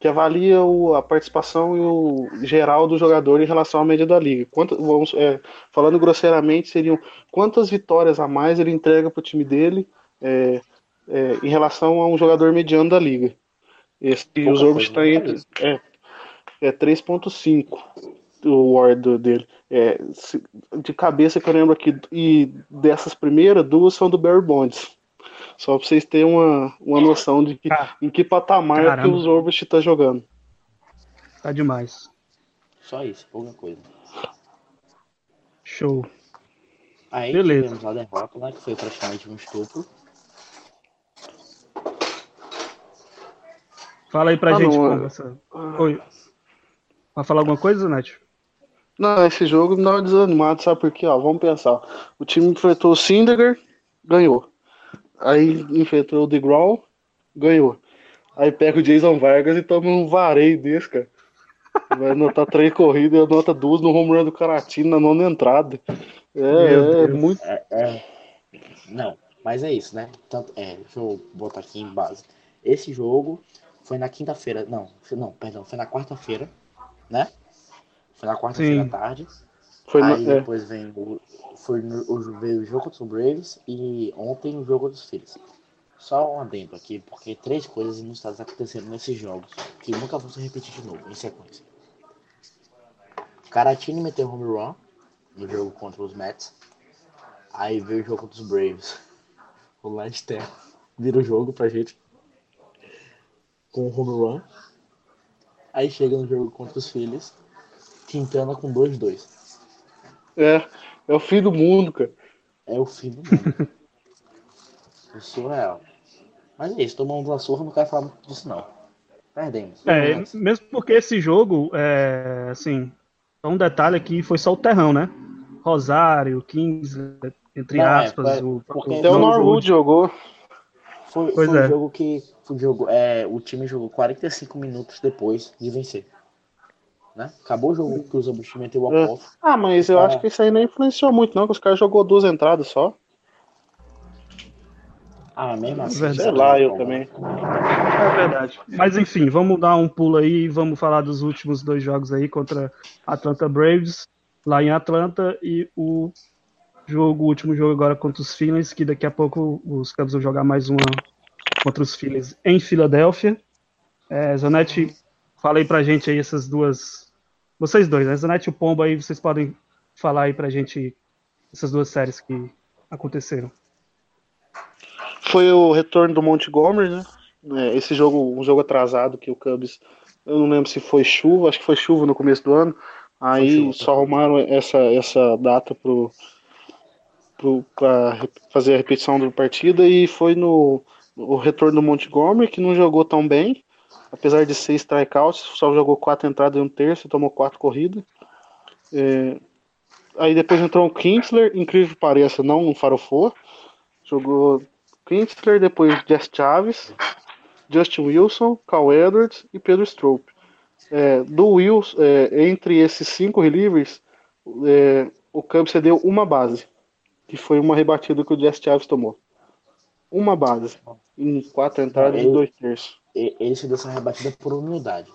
que avalia o, a participação e o geral do jogador em relação à média da liga. Quanto, vamos, é, falando grosseiramente, seriam quantas vitórias a mais ele entrega para o time dele é, é, em relação a um jogador mediano da liga. Esse, os Orbs está entre. É, é 3.5 o Ward dele. É, de cabeça que eu lembro aqui, e dessas primeiras, duas são do Barry Bonds. Só pra vocês terem uma, uma noção de que, em que patamar Caramba. que os Orbit tá jogando. Tá demais. Só isso, pouca coisa. Show. Aí Beleza. tivemos a derrota, né, que foi praticamente um estupro. Fala aí pra ah, gente não, como essa... Oi. Vai falar alguma coisa, Nath? Não, esse jogo me dá uma desanimado, sabe por quê? Ó, vamos pensar. O time enfrentou o Sindegar, ganhou. Aí enfrentou o DeGraw, ganhou. Aí pega o Jason Vargas e toma um vareio desse, cara. Vai anotar três corridas e anota duas no home run do Caratino na nona entrada. É, é muito. É, é... Não, mas é isso, né? Tanto, é, deixa eu botar aqui em base. Esse jogo foi na quinta-feira. Não, não, perdão, foi na quarta-feira, né? Foi na quarta-feira à tarde. Foi Aí no, é. depois vem o, foi no, veio o jogo dos Braves e ontem o jogo dos Phillies. Só um adendo aqui, porque três coisas inusitadas aconteceram nesses jogos que nunca vão se repetir de novo, em sequência. Caratini meteu home run no jogo contra os Mets. Aí veio o jogo dos Braves. O Lester vira o jogo pra gente com o home run. Aí chega no jogo contra os Phillies Quintana com 2-2. É, é o fim do mundo, cara. É o fim do mundo. é surreal. Mas é isso, tomamos uma surra, não quero falar muito disso não. Perdemos. É, mesmo porque esse jogo, é, assim, um detalhe aqui, foi só o terrão, né? Rosário, 15, entre não, é, aspas. É, o, porque até o Norwood jogou. Foi, foi é. um jogo que o, jogo, é, o time jogou 45 minutos depois de vencer né? Acabou o jogo que os Zabushi meteu o walk Ah, mas eu acho que isso aí não influenciou muito, não, que os caras jogou duas entradas só. Ah, mesmo assim. Verdade. Sei lá, eu também. É verdade. Mas enfim, vamos dar um pulo aí e vamos falar dos últimos dois jogos aí contra Atlanta Braves, lá em Atlanta, e o jogo, o último jogo agora contra os Phillies, que daqui a pouco os Cubs vão jogar mais uma contra os Phillies em Filadélfia. É, Zanetti, fala aí pra gente aí essas duas vocês dois, a Zanetti e o Pombo aí, vocês podem falar aí pra gente essas duas séries que aconteceram. Foi o retorno do Montgomery, né? É, esse jogo, um jogo atrasado que o Cubs, eu não lembro se foi chuva, acho que foi chuva no começo do ano. Aí só arrumaram essa, essa data pro, pro, pra fazer a repetição da partida e foi no o retorno do Montgomery, que não jogou tão bem apesar de seis strikeouts, só jogou quatro entradas e um terço, tomou quatro corridas. É, aí depois entrou o Kinsler, incrível que pareça, não um farofou. Jogou Kinsler, depois Jess Chaves, Justin Wilson, Cal Edwards e Pedro Strope. É, do Wilson, é, entre esses cinco relievers, é, o Cubs cedeu uma base, que foi uma rebatida que o Jess Chaves tomou. Uma base, em quatro entradas e dois terços ele se deu essa rebatida por humildade.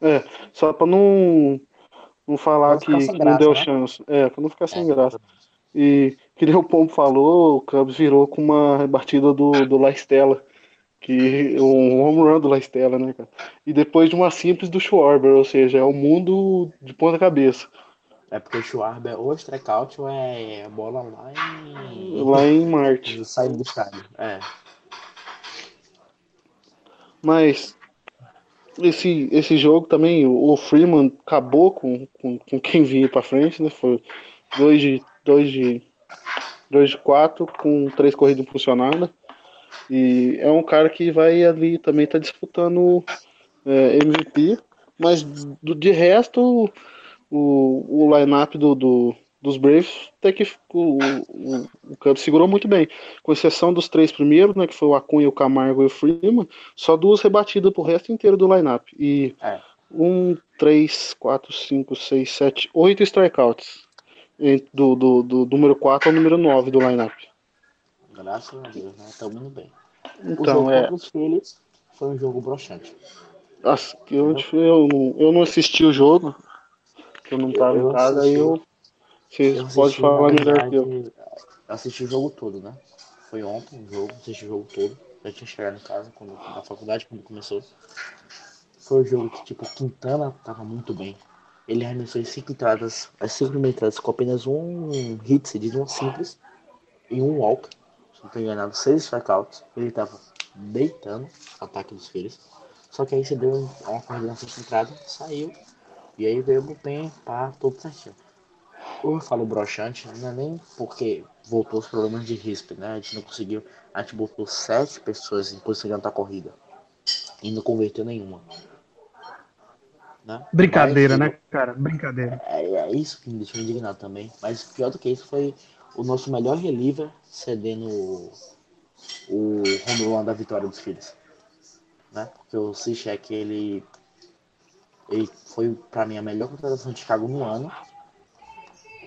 É, só pra não, não falar que, que graça, não deu né? chance. É, pra não ficar sem é, graça. E que nem o Pombo falou, o Cubs virou com uma rebatida do, do La Estela. Que, um home run do La Estela, né, cara? E depois de uma simples do Schwarber, ou seja, é o mundo de ponta cabeça. É porque o Schwarber ou strikeout ou é bola lá em. Lá em Marte. Saindo do estádio. É. Mas esse, esse jogo também, o Freeman acabou com, com, com quem vinha para frente, né? Foi 2 de 2 de 2 de 4 com três corridas funcionadas. E é um cara que vai ali também tá disputando é, MVP, mas do, de resto o, o line-up do, do, dos Braves, até que o, o, o Cubs segurou muito bem. Com exceção dos três primeiros, né, que foi o Acunha, o Camargo e o Freeman, só duas rebatidas pro resto inteiro do lineup. E é. um, três, quatro, cinco, seis, sete, oito strikeouts. Do, do, do número 4 ao número 9 do lineup. Graças a Deus, né? Estamos indo bem. Então, é. contra os Phillies foi um jogo broxante. As- Eu, eu, não- eu não assisti o jogo, que eu não tava Eu em casa, aí eu. Eu assisti, falar melhor que eu. Assisti o jogo todo, né? Foi ontem o jogo, assisti o jogo todo. Já tinha chegado em casa quando, na faculdade quando começou. Foi um jogo que, tipo, Quintana tava muito bem. Ele arremessou as cinco entradas, as cinco primeiras entradas com apenas um hit cedido, um simples e um walk. Se não tô enganado, seis strikeouts. Ele tava deitando o ataque dos filhos. Só que aí você deu uma corrida na sexta entrada, saiu. E aí veio o bullpen, pá, tudo certinho. Eu falo broxante, não é nem porque voltou os problemas de risco, né? A gente não conseguiu. A gente botou sete pessoas em posição de corrida. E não converteu nenhuma. Né? Brincadeira, Mas, né, cara? Brincadeira. É, é isso que me deixou indignado também. Mas pior do que isso foi o nosso melhor reliever cedendo o, o home run da vitória dos filhos. Né? Porque o Cichek, ele, ele foi pra mim a melhor contratação de Chicago no ano.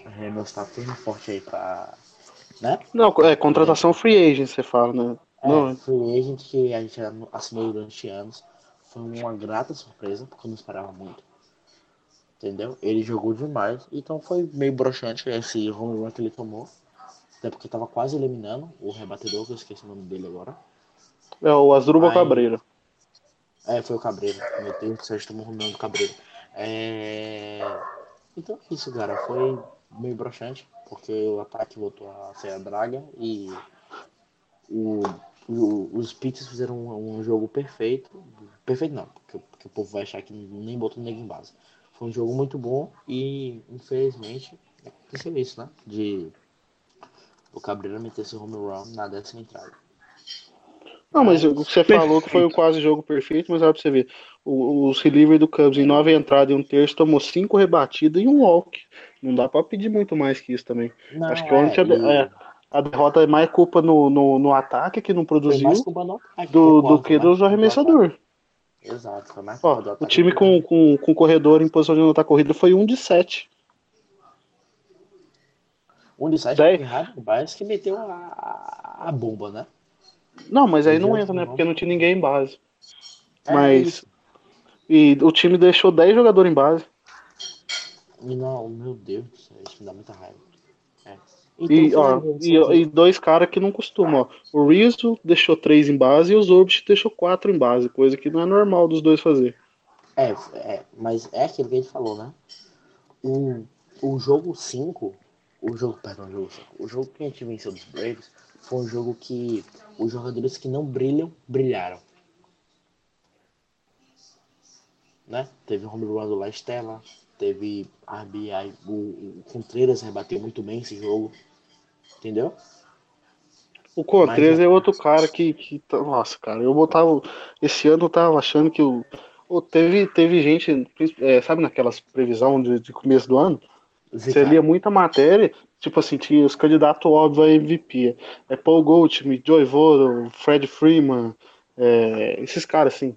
É, meu staff firme forte aí pra. Né? Não, é contratação free agent, você fala, né? É, Não, free agent que a gente assinou durante anos. Foi uma grata surpresa, porque eu não esperava muito. Entendeu? Ele jogou demais, então foi meio broxante esse home run que ele tomou. Até porque tava quase eliminando o rebatedor, que eu esqueci o nome dele agora. é o Asdrubal Aí- Cabreira. É, foi o Cabreiro. Meu Deus do céu, tomou o home run do Cabreiro. É... Então é isso, cara. Foi meio broxante, porque o ataque voltou a ser a draga e o, o- os Pitts fizeram um, um jogo perfeito. Perfeito não, porque, porque o povo vai achar que nem botou ninguém em base. Foi um jogo muito bom e, infelizmente, aconteceu isso, né? De o Cabreiro meter esse home run na décima entrada. Não, mas o que você falou que foi o quase jogo perfeito, mas olha pra você ver. O, os relievers do Cubs em nove entradas e um terço tomou cinco rebatidas e um walk. Não dá pra pedir muito mais que isso também. Não, Acho que ontem a, é, é, a derrota é mais culpa no, no, no ataque, que não produziu, no ataque, do, do que mais dos arremessadores. Exato, foi mais Ó, o time com, com, com corredor em posição de anotar corrida foi um de sete. Um de sete Dez. Harry Baez que meteu a, a bomba, né? Não, mas aí não entra, né? não. Porque não tinha ninguém em base. É Mas. isso. E o time deixou 10 jogadores em base. E não, meu Deus do céu, isso me dá muita raiva. É. E, Então, ó, foi um e, e dois caras que não costumam, ó. O Rizzo deixou três em base e o Zorbich deixou quatro em base, coisa que não é normal dos dois fazer. É, é, mas é aquilo que a gente falou, né? O, o jogo 5, o jogo, perdão, o jogo 5, o jogo que a gente venceu dos Braves foi um jogo que os jogadores que não brilham, brilharam. Né? Teve o home run do La Estela, teve RBI, o, o Contreras rebateu muito bem esse jogo, entendeu? O Contreras Mas- é outro cara que, que. tá- Nossa, cara, eu botava. Esse ano eu tava achando que o. o- teve, teve gente, é, sabe naquelas previsão de, de começo do ano? Você Zicar. lia muita matéria, tipo assim, tinha os candidatos óbvios a MVP. É Paul Goldschmidt, Joey Votto, Fred Freeman, é, esses caras assim.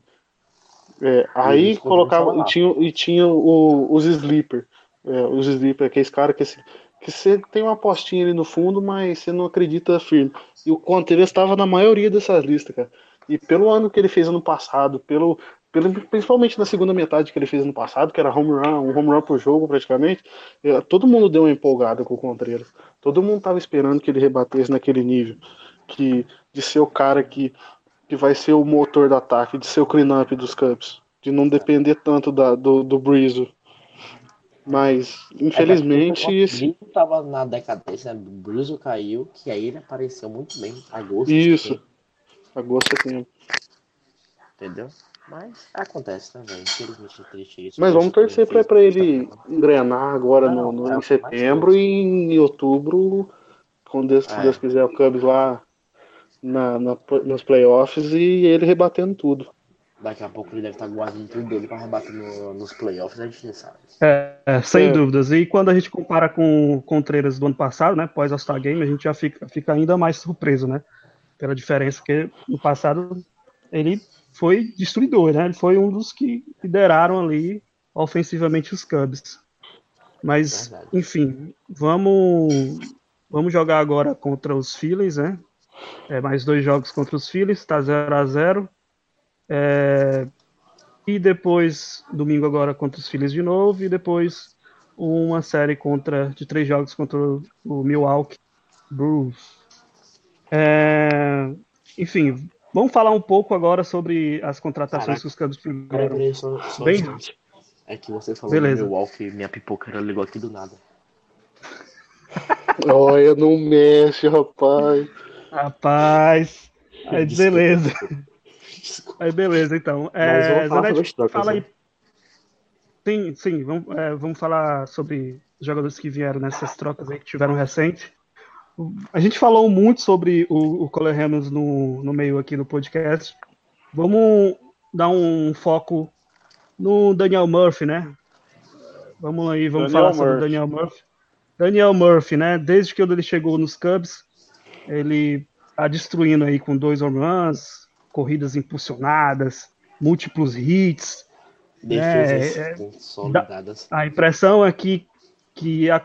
É, aí colocava e tinha, e tinha o- os sleeper. É, os sleeper, aqueles caras que assim, que você tem uma apostinha ali no fundo, mas você não acredita firme. E o Contreras estava na maioria dessas listas, cara. E pelo ano que ele fez ano passado, pelo principalmente na segunda metade que ele fez ano passado, que era home run, um home run por jogo praticamente, é, todo mundo deu uma empolgada com o Contreras. Todo mundo tava esperando que ele rebatesse naquele nível, que de ser o cara que, que vai ser o motor do ataque, de ser o clean-up dos Cubs, de não depender tanto da, do, do Breeze. Mas, infelizmente, É, O Brito tava na decadência, né? o Bruce caiu, que aí ele apareceu muito bem. Agosto, Isso. agosto, setembro. entendeu? Mas acontece, né, velho? Infelizmente é triste isso. Mas vamos torcer pra, pra ele engrenar agora Não, no, no- em setembro e em outubro, quando Deus, É. Deus quiser, o Cubs lá na, na- nos playoffs e ele rebatendo tudo. Daqui a pouco ele deve estar guardando tudo dele pra rebater no- nos playoffs, a gente não sabe. É, é, sem É. dúvidas. E quando a gente compara com o Contreras do ano passado, né, pós All-Star Game, a gente já fica, fica ainda mais surpreso, né? Pela diferença que no passado ele foi destruidor, né? Ele foi um dos que lideraram ali ofensivamente os Cubs. Mas, Verdade. enfim, vamos vamos jogar agora contra os Phillies, né? É, mais dois jogos contra os Phillies, tá 0 a 0 é, E depois, domingo agora contra os Phillies de novo, e depois uma série contra de três jogos contra o Milwaukee Brewers. É, enfim, vamos falar um pouco agora sobre as contratações Caraca, que os Cubs fizeram. Peraí, só, só Bem, é que você falou Beleza. do Milwaukee, minha pipoca ligou aqui do nada. Olha, não mexe, rapaz. Rapaz. Aí, beleza. Aí, beleza, então. É, Zanetti, fala aí. Né? Sim, sim, vamos, é, vamos falar sobre os jogadores que vieram nessas trocas aí que tiveram recente. A gente falou muito sobre o, o Cole Hamels no, no meio aqui no podcast. Vamos dar um foco no Daniel Murphy, né? Vamos aí, vamos Daniel falar Murphy. sobre o Daniel Murphy. Daniel Murphy, né? Desde que ele chegou nos Cubs, ele tá destruindo aí com dois home runs, corridas impulsionadas, múltiplos hits. Defesas né? é, consolidadas. A impressão é que, que é,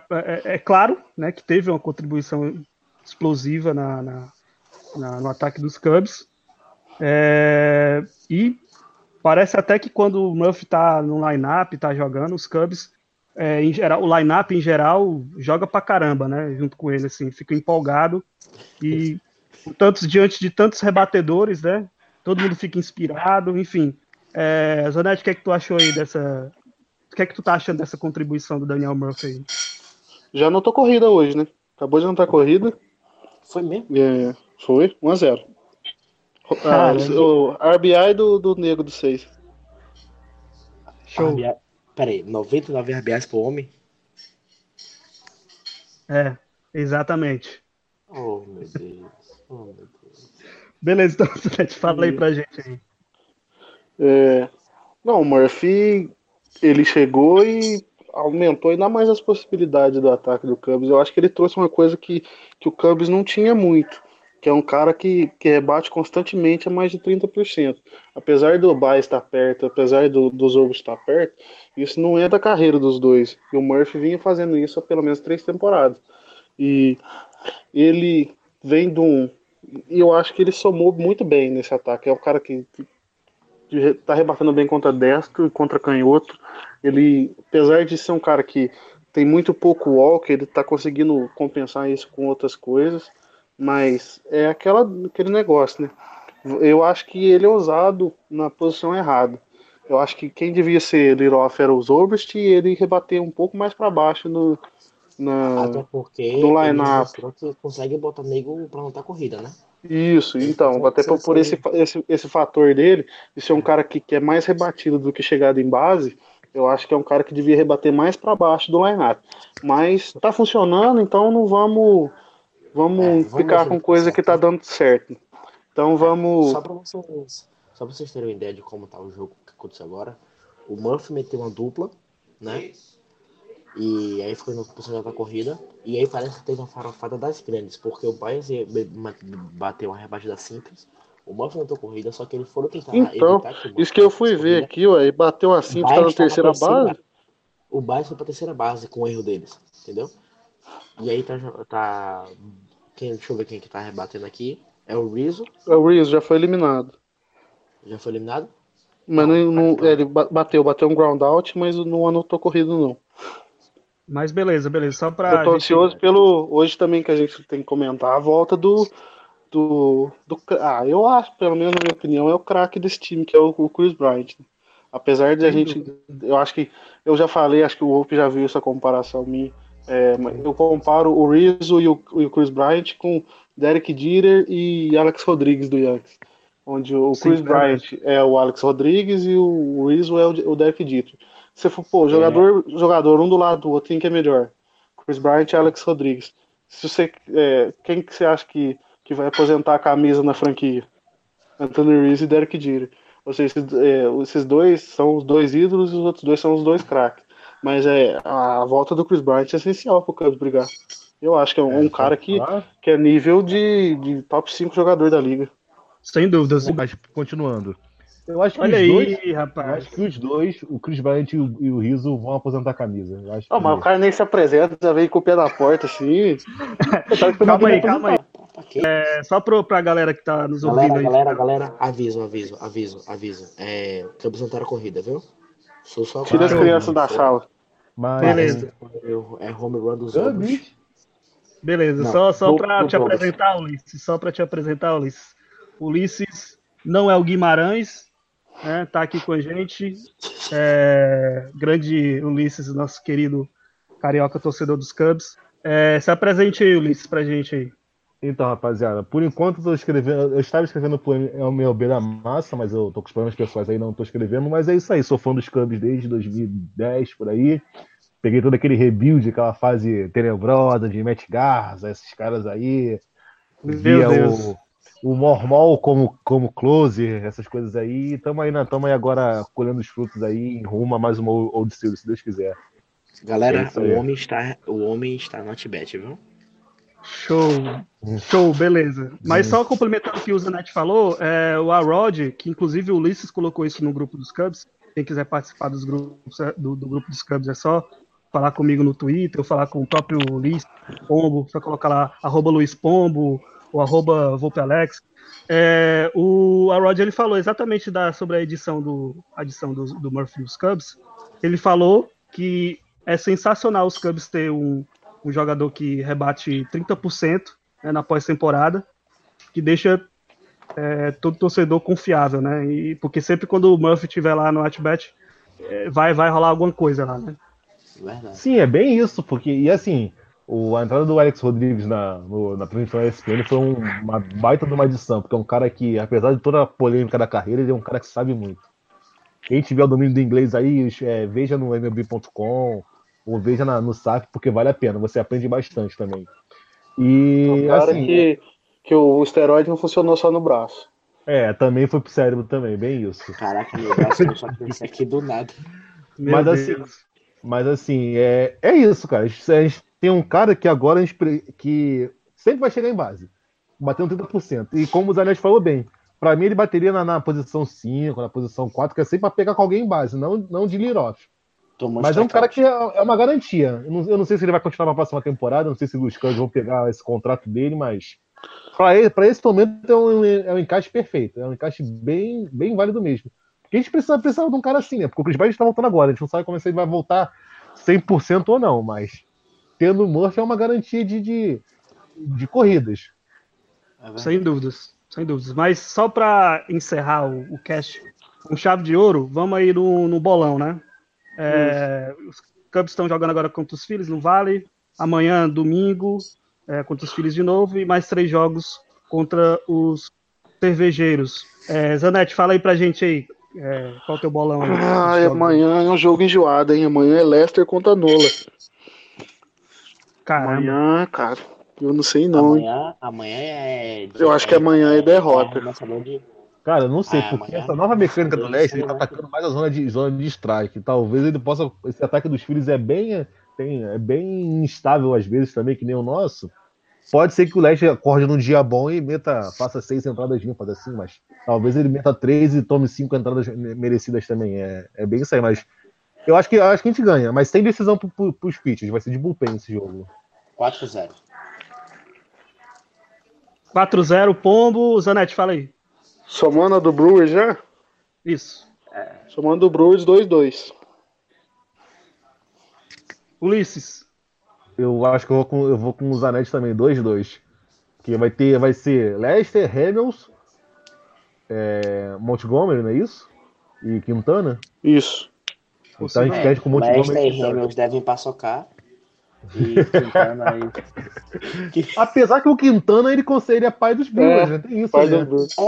é, claro, né, que teve uma contribuição explosiva na, na, na no ataque dos Cubs. É, e parece até que quando o Murphy tá no line-up, tá jogando, os Cubs é, em geral, o line-up em geral joga pra caramba, né? Junto com ele, assim, fica empolgado e tantos diante de tantos rebatedores, né? Todo mundo fica inspirado, enfim. É, Zanetti, o que é que tu achou aí dessa. O que é que tu tá achando dessa contribuição do Daniel Murphy aí? Já anotou corrida hoje, né? Acabou de anotar corrida. Foi mesmo? É, foi, 1x0. Ah, o RBI do, do Nego do 6. Show. RBI, Peraí, 99 RBIs por homem? É, exatamente. Oh, meu Deus. Oh, meu Deus. Beleza, então, Sete, fala aí pra gente aí. É, não, o Murphy, ele chegou e aumentou ainda mais as possibilidades do ataque do Cubs. Eu acho que ele trouxe uma coisa que, que o Cubs não tinha muito que é um cara que, que rebate constantemente a mais de 30%. Apesar do Bay estar perto, apesar do, do estar perto, isso não é da carreira dos dois. E o Murphy vinha fazendo isso há pelo menos três temporadas. E ele vem de um. E eu acho que ele somou muito bem nesse ataque. É um cara que está rebatendo bem contra destro e contra canhoto. Ele, apesar de ser um cara que tem muito pouco walk, ele está conseguindo compensar isso com outras coisas. Mas é aquela, aquele negócio, né? Eu acho que ele é usado na posição errada. Eu acho que quem devia ser lead-off era o Zorbist e ele rebater um pouco mais para baixo no, na, Até porque no line-up. consegue botar nego para notar corrida, né? Isso, então, até por, por esse, esse, esse fator dele, de ser um cara que, que é mais rebatido do que chegado em base, eu acho que é um cara que devia rebater mais para baixo do line-up. Mas tá funcionando, então não vamos Vamos, é, vamos ficar com coisa que tá dando certo. Então vamos. Só pra vocês, só pra vocês terem uma ideia de como tá o jogo que aconteceu agora, o Murphy meteu uma dupla, né? E aí no posição da corrida. E aí parece que teve uma farofada das grandes, porque o Baez bateu uma rebatida simples. O Murphy não corrida, só que ele foram tentar então, que isso que eu fui ver aqui, ué, bateu assim, tá na terceira base. O Baez foi pra terceira base com o erro deles, entendeu? E aí tá, tá quem, deixa eu ver quem que tá rebatendo aqui. É o Rizzo. É o Rizzo, já foi eliminado. Já foi eliminado? Mas não, não, tá ele bateu, bateu um ground out, mas não anotou corrido não. Mas beleza, beleza. Só pra. Eu tô gente... ansioso pelo. Hoje também que a gente tem que comentar a volta do. Do, do, ah, eu acho, pelo menos na minha opinião, é o craque desse time, que é o, o Chris Bryant. Apesar de a gente. Eu acho que. Eu já falei, acho que o Wolf já viu essa comparação minha. É, eu comparo o Rizzo e o, e o, Chris Bryant com Derek Jeter e Alex Rodrigues do Yankees. Onde o Sim, Chris Bryant é o Alex Rodrigues e o Rizzo é o, o Derek Jeter. Você for, pô, jogador, é. jogador um do lado do outro, quem que é melhor? Chris Bryant e Alex Rodrigues. Se você, é, quem que você acha que, que vai aposentar a camisa na franquia? Anthony Rizzo e Derek Jeter. Ou seja, esses, é, esses dois são os dois ídolos e os outros dois são os dois craques. Mas é, a volta do Chris Bryant é essencial pro Cubs brigar. Eu acho que é um, é, um cara que, que é nível de, de top 5 jogador da liga. Sem dúvidas, mas continuando. Eu acho que Olha os aí, dois. Eu rapaz. acho que os dois, o Chris Bryant e o, e o Rizzo, vão aposentar a camisa. Eu acho Não, que- mas o cara nem se apresenta, já veio com o pé na porta, assim. Calma aí, calma aí. Ok? É, só pro, pra galera que tá nos ouvindo Galera, aí. galera, galera, aviso, aviso, aviso, aviso. É, Campos tá na corrida, viu? Sou só Tira as crianças da sala. Mas, Beleza. Eu- É home run dos outros. Beleza, Não, só, só do te apresentar, Ulisses. Só pra te apresentar, Ulisses. Ulisses não é o Guimarães, né? Tá aqui com a gente. É, grande Ulisses, nosso querido carioca torcedor dos Cubs. É, se apresente aí, Ulisses, pra gente aí. Então, rapaziada, por enquanto eu tô escrevendo. Eu estava escrevendo pro MLB da Massa, mas eu tô com os problemas pessoais aí, não tô escrevendo. Mas é isso aí, sou fã dos Cubs desde 2010 por aí. Peguei todo aquele rebuild, aquela fase tenebrosa de Matt Garza, esses caras aí. Meu Via Deus. o, o Mormol como, como close, essas coisas aí. Tamo aí, tamo aí agora colhendo os frutos aí em rumo a mais uma Old Series, se Deus quiser. Galera, É o homem está, o homem está no Atibet, viu? Show, show, beleza. Mas só complementando o que o Zanetti falou, é, o Arod, que inclusive o Ulisses colocou isso no grupo dos Cubs, quem quiser participar dos grupos, é, do, do grupo dos Cubs é só falar comigo no Twitter, ou falar com o próprio Luiz Pombo, só colocar lá, arroba Luiz Pombo, ou arroba Volpe Alex. É, o Arod, ele falou exatamente da, sobre a edição do, a edição do, do Murphy dos Cubs, ele falou que é sensacional os Cubs ter um, um jogador que rebate 30% né, na pós-temporada, que deixa é, todo torcedor confiável, né? E, porque sempre quando o Murphy estiver lá no Atbet, é, vai, vai rolar alguma coisa lá, né? Verdade. Sim, é bem isso, porque, e assim, o, a entrada do Alex Rodrigues na, no, na transmissão ESPN foi um- uma baita de uma edição, porque é um cara que, apesar de toda a polêmica da carreira, ele é um cara que sabe muito. Quem tiver o domínio do inglês aí, é, veja no MLB.com ou veja na- no SAF, porque vale a pena, você aprende bastante também. E, Um cara assim, que, que o esteroide não funcionou só no braço. é, também foi pro cérebro também, bem isso. Caraca, meu braço crescer aqui do nada. Meu Mas Deus. assim, Mas assim, é, é isso, cara. A gente, a gente tem um cara que agora a gente que sempre vai chegar em base, batendo 30%. E como o Zanetti falou bem, pra mim ele bateria na, na posição 5, na posição 4, que é sempre pra pegar com alguém em base, não, não de lead-off. Mas é um cara que é, é uma garantia. Eu não, eu não sei se ele vai continuar na próxima temporada, não sei se os Cubs vão pegar esse contrato dele, mas pra esse momento é um, é um encaixe perfeito. É um encaixe bem, bem válido mesmo. Porque a gente precisa, precisa de um cara assim, né? Porque o Chris Bryant tá voltando agora, a gente não sabe como é que ele vai voltar 100% ou não, mas tendo o Murphy é uma garantia de, de, de corridas. É. Sem dúvidas, sem dúvidas. Mas só para encerrar o, o cast com chave de ouro, vamos aí no, no bolão, né? É, os Cubs estão jogando agora contra os Phillies no Vale. Amanhã, domingo, é, contra os Phillies de novo. E mais três jogos contra os cervejeiros. É, Zanetti, fala aí pra gente aí. é, qual é o teu bolão? Ah, amanhã é um jogo enjoado, hein? Amanhã é Leicester contra Nola. Caramba. Amanhã, cara, eu não sei não, hein? Amanhã, amanhã é. Eu acho que amanhã é derrota. arremessador de- Cara, eu não sei, Ah, porque amanhã- essa nova mecânica do amanhã Leste, ele tá atacando mais a zona de, zona de strike. Talvez ele possa. Esse ataque dos filhos é bem, tem, é bem instável às vezes também, que nem o nosso. Pode ser que o Leste acorde num dia bom e meta, faça seis entradas limpas assim, mas talvez ele meta três e tome cinco entradas merecidas também. É, é bem isso aí, mas eu acho que, eu acho que a gente ganha, mas sem decisão pro, pro, pros pitchers, vai ser de bullpen esse jogo. 4-0. 4-0, Pombo. Zanetti, fala aí. Somando a do Brewers já? Isso. Somando do Brewers 2-2. Ulisses. Eu acho que eu vou com, eu vou com o Zanetti também, 2-2. Que vai ter, vai ser Lester, Hamels, é, Montgomery, não é isso? E Quintana. Isso. Então a gente É, perde com o Lester Montgomery. e Hamels devem paçocar. E Quintana aí. Que- Apesar que o Quintana ele consegue, ele é pai dos Brewers, É, né? Tem isso, Pai né? É isso,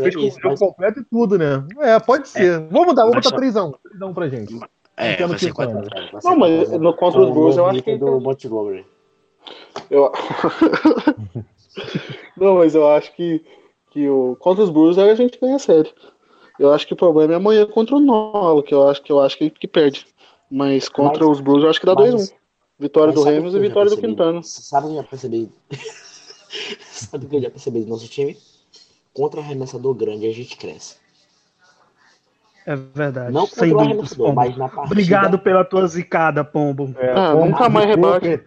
é o isso. jogo Mas, completo e tudo, né? É, pode ser. Vamos dar, vamos botar só- 3x1. 3x1 pra gente. é, vai ser Quintana. 4 0 vai ser Não, mas 4 a 0. no contra os Brewers eu acho que. do Montgomery. Eu... não, mas eu acho que, que o contra os Brewers aí a gente ganha sério. Eu acho que o problema é amanhã contra o Nola, que eu acho que eu acho que, que perde. Mas contra Mas- os Brewers eu acho que dá mas- 2-1. Vitória do Ramos e vitória do? Quintana. Sabe o que eu já percebi? sabe o que eu já percebi do nosso time? Contra arremessador grande a gente cresce. É verdade. Não Sem contra o arremessador, mas na partida. Obrigado pela tua zicada, Pombo. É, Ah, Pombo, nunca mais rebate.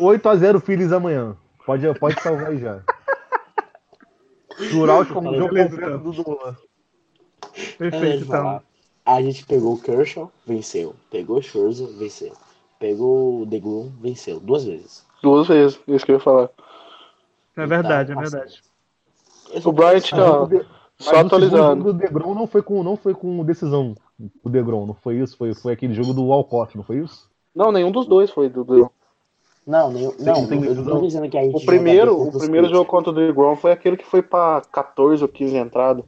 8x0 Phillies amanhã. Pode, pode salvar aí já. Shootout como jogo completo do Dulan. É, Perfeito, então. A gente pegou o Kershaw, venceu. Pegou o Scherzer, venceu. Pegou o DeGrom, venceu. Duas vezes. Duas vezes, isso que eu ia falar. É verdade, é Então, verdade. Só O Bryant, ó, O de- só o atualizando. do Degrom não foi com, não foi com decisão. O Degrom, não foi isso? Foi, foi aquele jogo do Walcott, não foi isso? Não, nenhum dos dois foi do. do- Não, nenhum, não, tem eu não tô dizendo que a gente O primeiro, o primeiro jogo contra o DeGrom foi aquele que foi pra 14 ou 15 entrada.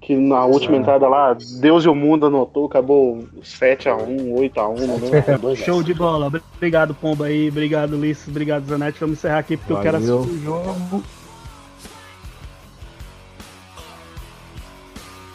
Que na última Ah. entrada lá, Deus e o mundo anotou, acabou 7x1, 8x1, não lembro. Dois Show zero. de bola. Obrigado, Pombo aí. Obrigado, Ulisses. Obrigado, Zanetti. Vamos encerrar aqui porque eu quero Valeu. assistir o jogo.